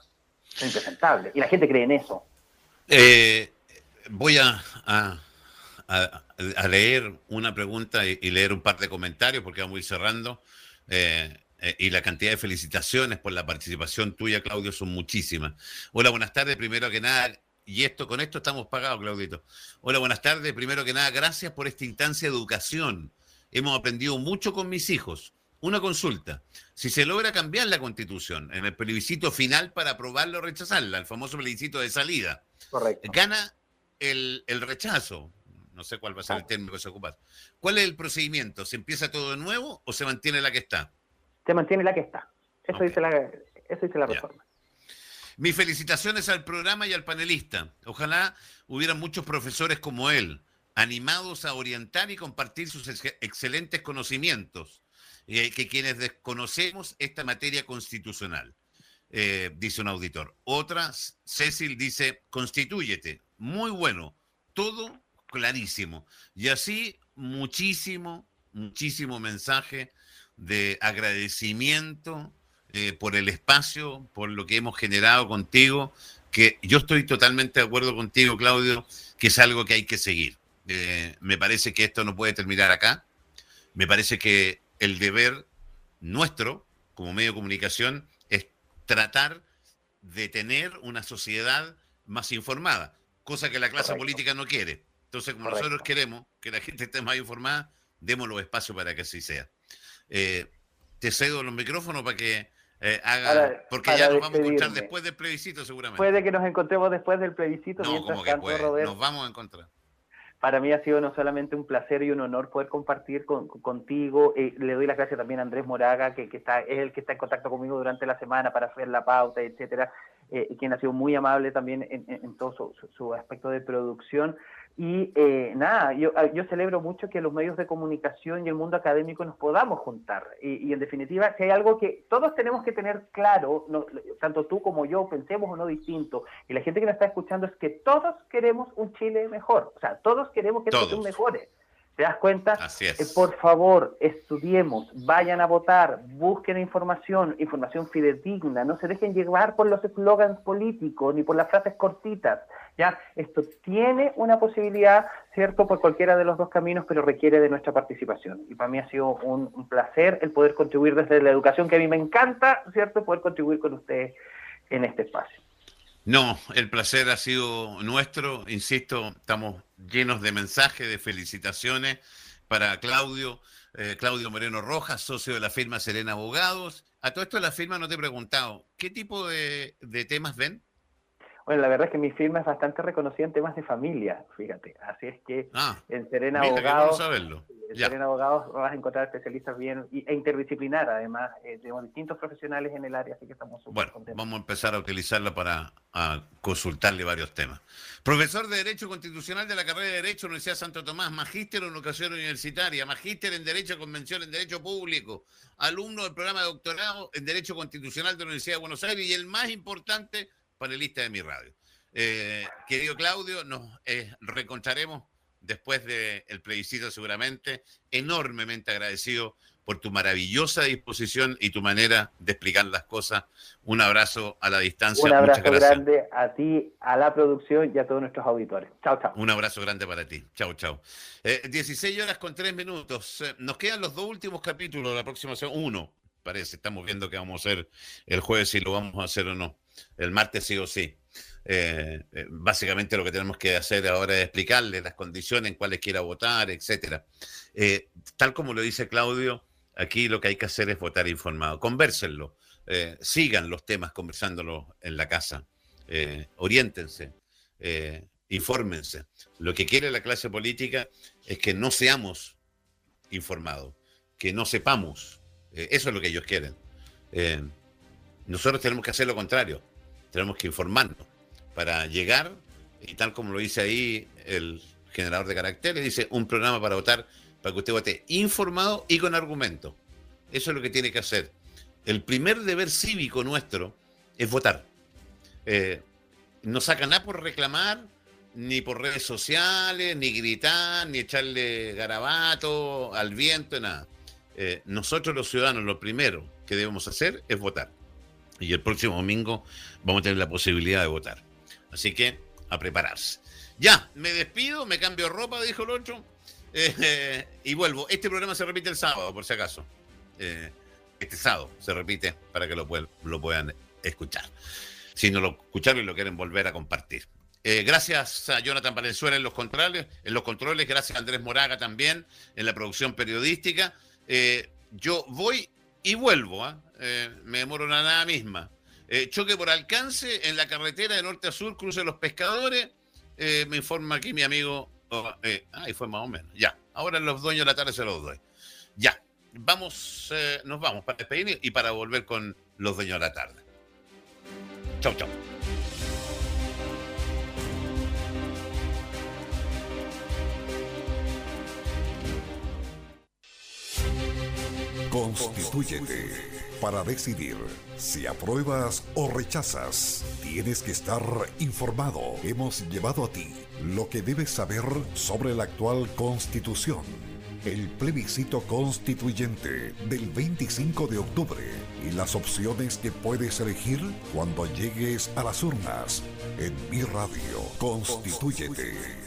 Speaker 3: impresentable. Y la gente cree en eso.
Speaker 2: Eh, voy a, a, leer una pregunta y, leer un par de comentarios porque vamos a ir cerrando. Eh, eh, y la cantidad de felicitaciones por la participación tuya, Claudio, son muchísimas. Hola, buenas tardes. Primero que nada, y esto con esto estamos pagados, Claudito. Hola, buenas tardes. Primero que nada, gracias por esta instancia de educación. Hemos aprendido mucho con mis hijos. Una consulta. Si se logra cambiar la constitución en el plebiscito final para aprobarla o rechazarla, el famoso plebiscito de salida, gana el, rechazo. No sé cuál va a ser el término que se ocupa. ¿Cuál es el procedimiento? ¿Se empieza todo de nuevo o se mantiene la que está?
Speaker 3: Se mantiene la que está. Eso dice la, eso dice la reforma.
Speaker 2: Mis felicitaciones al programa y al panelista. Ojalá hubieran muchos profesores como él, animados a orientar y compartir sus excelentes conocimientos, eh, que quienes desconocemos esta materia constitucional, eh, dice un auditor. Otra, Cecil dice, constitúyete. Muy bueno, todo clarísimo. Y así muchísimo, muchísimo mensaje de agradecimiento eh, por el espacio, por lo que hemos generado contigo, que yo estoy totalmente de acuerdo contigo, Claudio, que es algo que hay que seguir. Eh, me parece que esto no puede terminar acá. Me parece que el deber nuestro como medio de comunicación es tratar de tener una sociedad más informada, cosa que la clase política no quiere. Entonces, como nosotros queremos que la gente esté más informada, demos los espacios para que así sea. Eh, te cedo los micrófonos para que eh, haga, porque ya nos vamos a encontrar después del plebiscito seguramente.
Speaker 3: Puede que nos encontremos después del plebiscito.
Speaker 2: No, como que puede. nos vamos a encontrar.
Speaker 3: Para mí ha sido no solamente un placer y un honor poder compartir contigo. Eh, le doy las gracias también a Andrés Moraga, que, está, es el que está en contacto conmigo durante la semana para hacer la pauta, etcétera, eh, quien ha sido muy amable también en, todo su, aspecto de producción. Y eh, nada, yo, ah, yo celebro mucho que los medios de comunicación y el mundo académico nos podamos juntar. Y, en definitiva, si hay algo que todos tenemos que tener claro, tanto tú como yo, pensemos o no distinto, y la gente que nos está escuchando, es que todos queremos un Chile mejor. O sea, todos queremos que todos mejores. ¿Te das cuenta?
Speaker 2: Así es.
Speaker 3: Eh, por favor, estudiemos, vayan a votar, busquen información, información fidedigna, no se dejen llevar por los eslogans políticos ni por las frases cortitas. Ya, esto tiene una posibilidad, ¿cierto?, por cualquiera de los dos caminos, pero requiere de nuestra participación. Y para mí ha sido un, un placer el poder contribuir desde la educación, que a mí me encanta, ¿cierto?, poder contribuir con ustedes en este espacio.
Speaker 2: No, el placer ha sido nuestro, insisto, estamos llenos de mensajes, de felicitaciones para Claudio, eh, Claudio Moreno Rojas, socio de la firma Serena Abogados. A todo esto de la firma no te he preguntado, ¿qué tipo de, de temas ven?
Speaker 3: Bueno, la verdad es que mi firma es bastante reconocida en temas de familia, fíjate. Así es que ah, en Serena Abogados, en Serena Abogados vas a encontrar especialistas bien e interdisciplinar, además, eh, tenemos distintos profesionales en el área, así que estamos
Speaker 2: súper Bueno, vamos a empezar a utilizarla para consultarle varios temas. Profesor de Derecho Constitucional de la carrera de Derecho, Universidad Santo Tomás, magíster en educación universitaria, magíster en Derecho Convención en Derecho Público, alumno del programa de doctorado en Derecho Constitucional de la Universidad de Buenos Aires y el más importante panelista de mi radio. Eh, querido Claudio, nos eh, reencontraremos después del plebiscito seguramente. Enormemente agradecido por tu maravillosa disposición y tu manera de explicar las cosas. Un abrazo a la distancia.
Speaker 3: Un abrazo grande a ti, a la producción y a todos nuestros auditores. Chao, chao.
Speaker 2: Un abrazo grande para ti. Chao, chao. Eh, 16 horas con 3 minutos. Eh, nos quedan los dos últimos capítulos de la próxima semana. Uno, parece. Estamos viendo qué vamos a hacer el jueves, si lo vamos a hacer o no el martes sí o sí. Eh, eh, básicamente lo que tenemos que hacer ahora es explicarle las condiciones en cuáles quiera votar, etcétera. Eh, tal como lo dice Claudio, aquí lo que hay que hacer es votar informado. Convérsenlo, sigan los temas conversándolo en la casa, oriéntense, infórmense. Lo que quiere la clase política es que no seamos informados, que no sepamos. eso es lo que ellos quieren. Nosotros tenemos que hacer lo contrario, tenemos que informarnos para llegar, y tal como lo dice ahí el generador de caracteres, dice un programa para votar, para que usted vote informado y con argumento. Eso es lo que tiene que hacer. El primer deber cívico nuestro es votar. Eh, no saca nada por reclamar, ni por redes sociales, ni gritar, ni echarle garabato al viento, nada. Eh, nosotros los ciudadanos lo primero que debemos hacer es votar y el próximo domingo vamos a tener la posibilidad de votar. Así que a prepararse. Ya, me despido, me cambio ropa, dijo el otro, eh, y vuelvo. Este programa se repite el sábado, por si acaso. Eh, este sábado se repite para que lo, puedan escuchar. Si no lo escucharon y lo quieren volver a compartir. Eh, gracias a Jonathan Valenzuela en los controles, en los controles, gracias a Andrés Moraga también en la producción periodística. yo voy y vuelvo, ¿ah? Eh, me demoro una nada misma. Eh, choque por alcance en la carretera de norte a sur, cruce los pescadores. Eh, me informa aquí mi amigo. Oh, ahí fue más o menos. Ya. Ahora los dueños de la tarde se los doy. Ya. Vamos, nos vamos para despedir y para volver con los dueños de la tarde. Chau, chau.
Speaker 1: Constitúyete. Para decidir si apruebas o rechazas, tienes que estar informado. Hemos llevado a ti lo que debes saber sobre la actual constitución. El plebiscito constituyente del 25 de octubre y las opciones que puedes elegir cuando llegues a las urnas en mi radio. Constitúyete.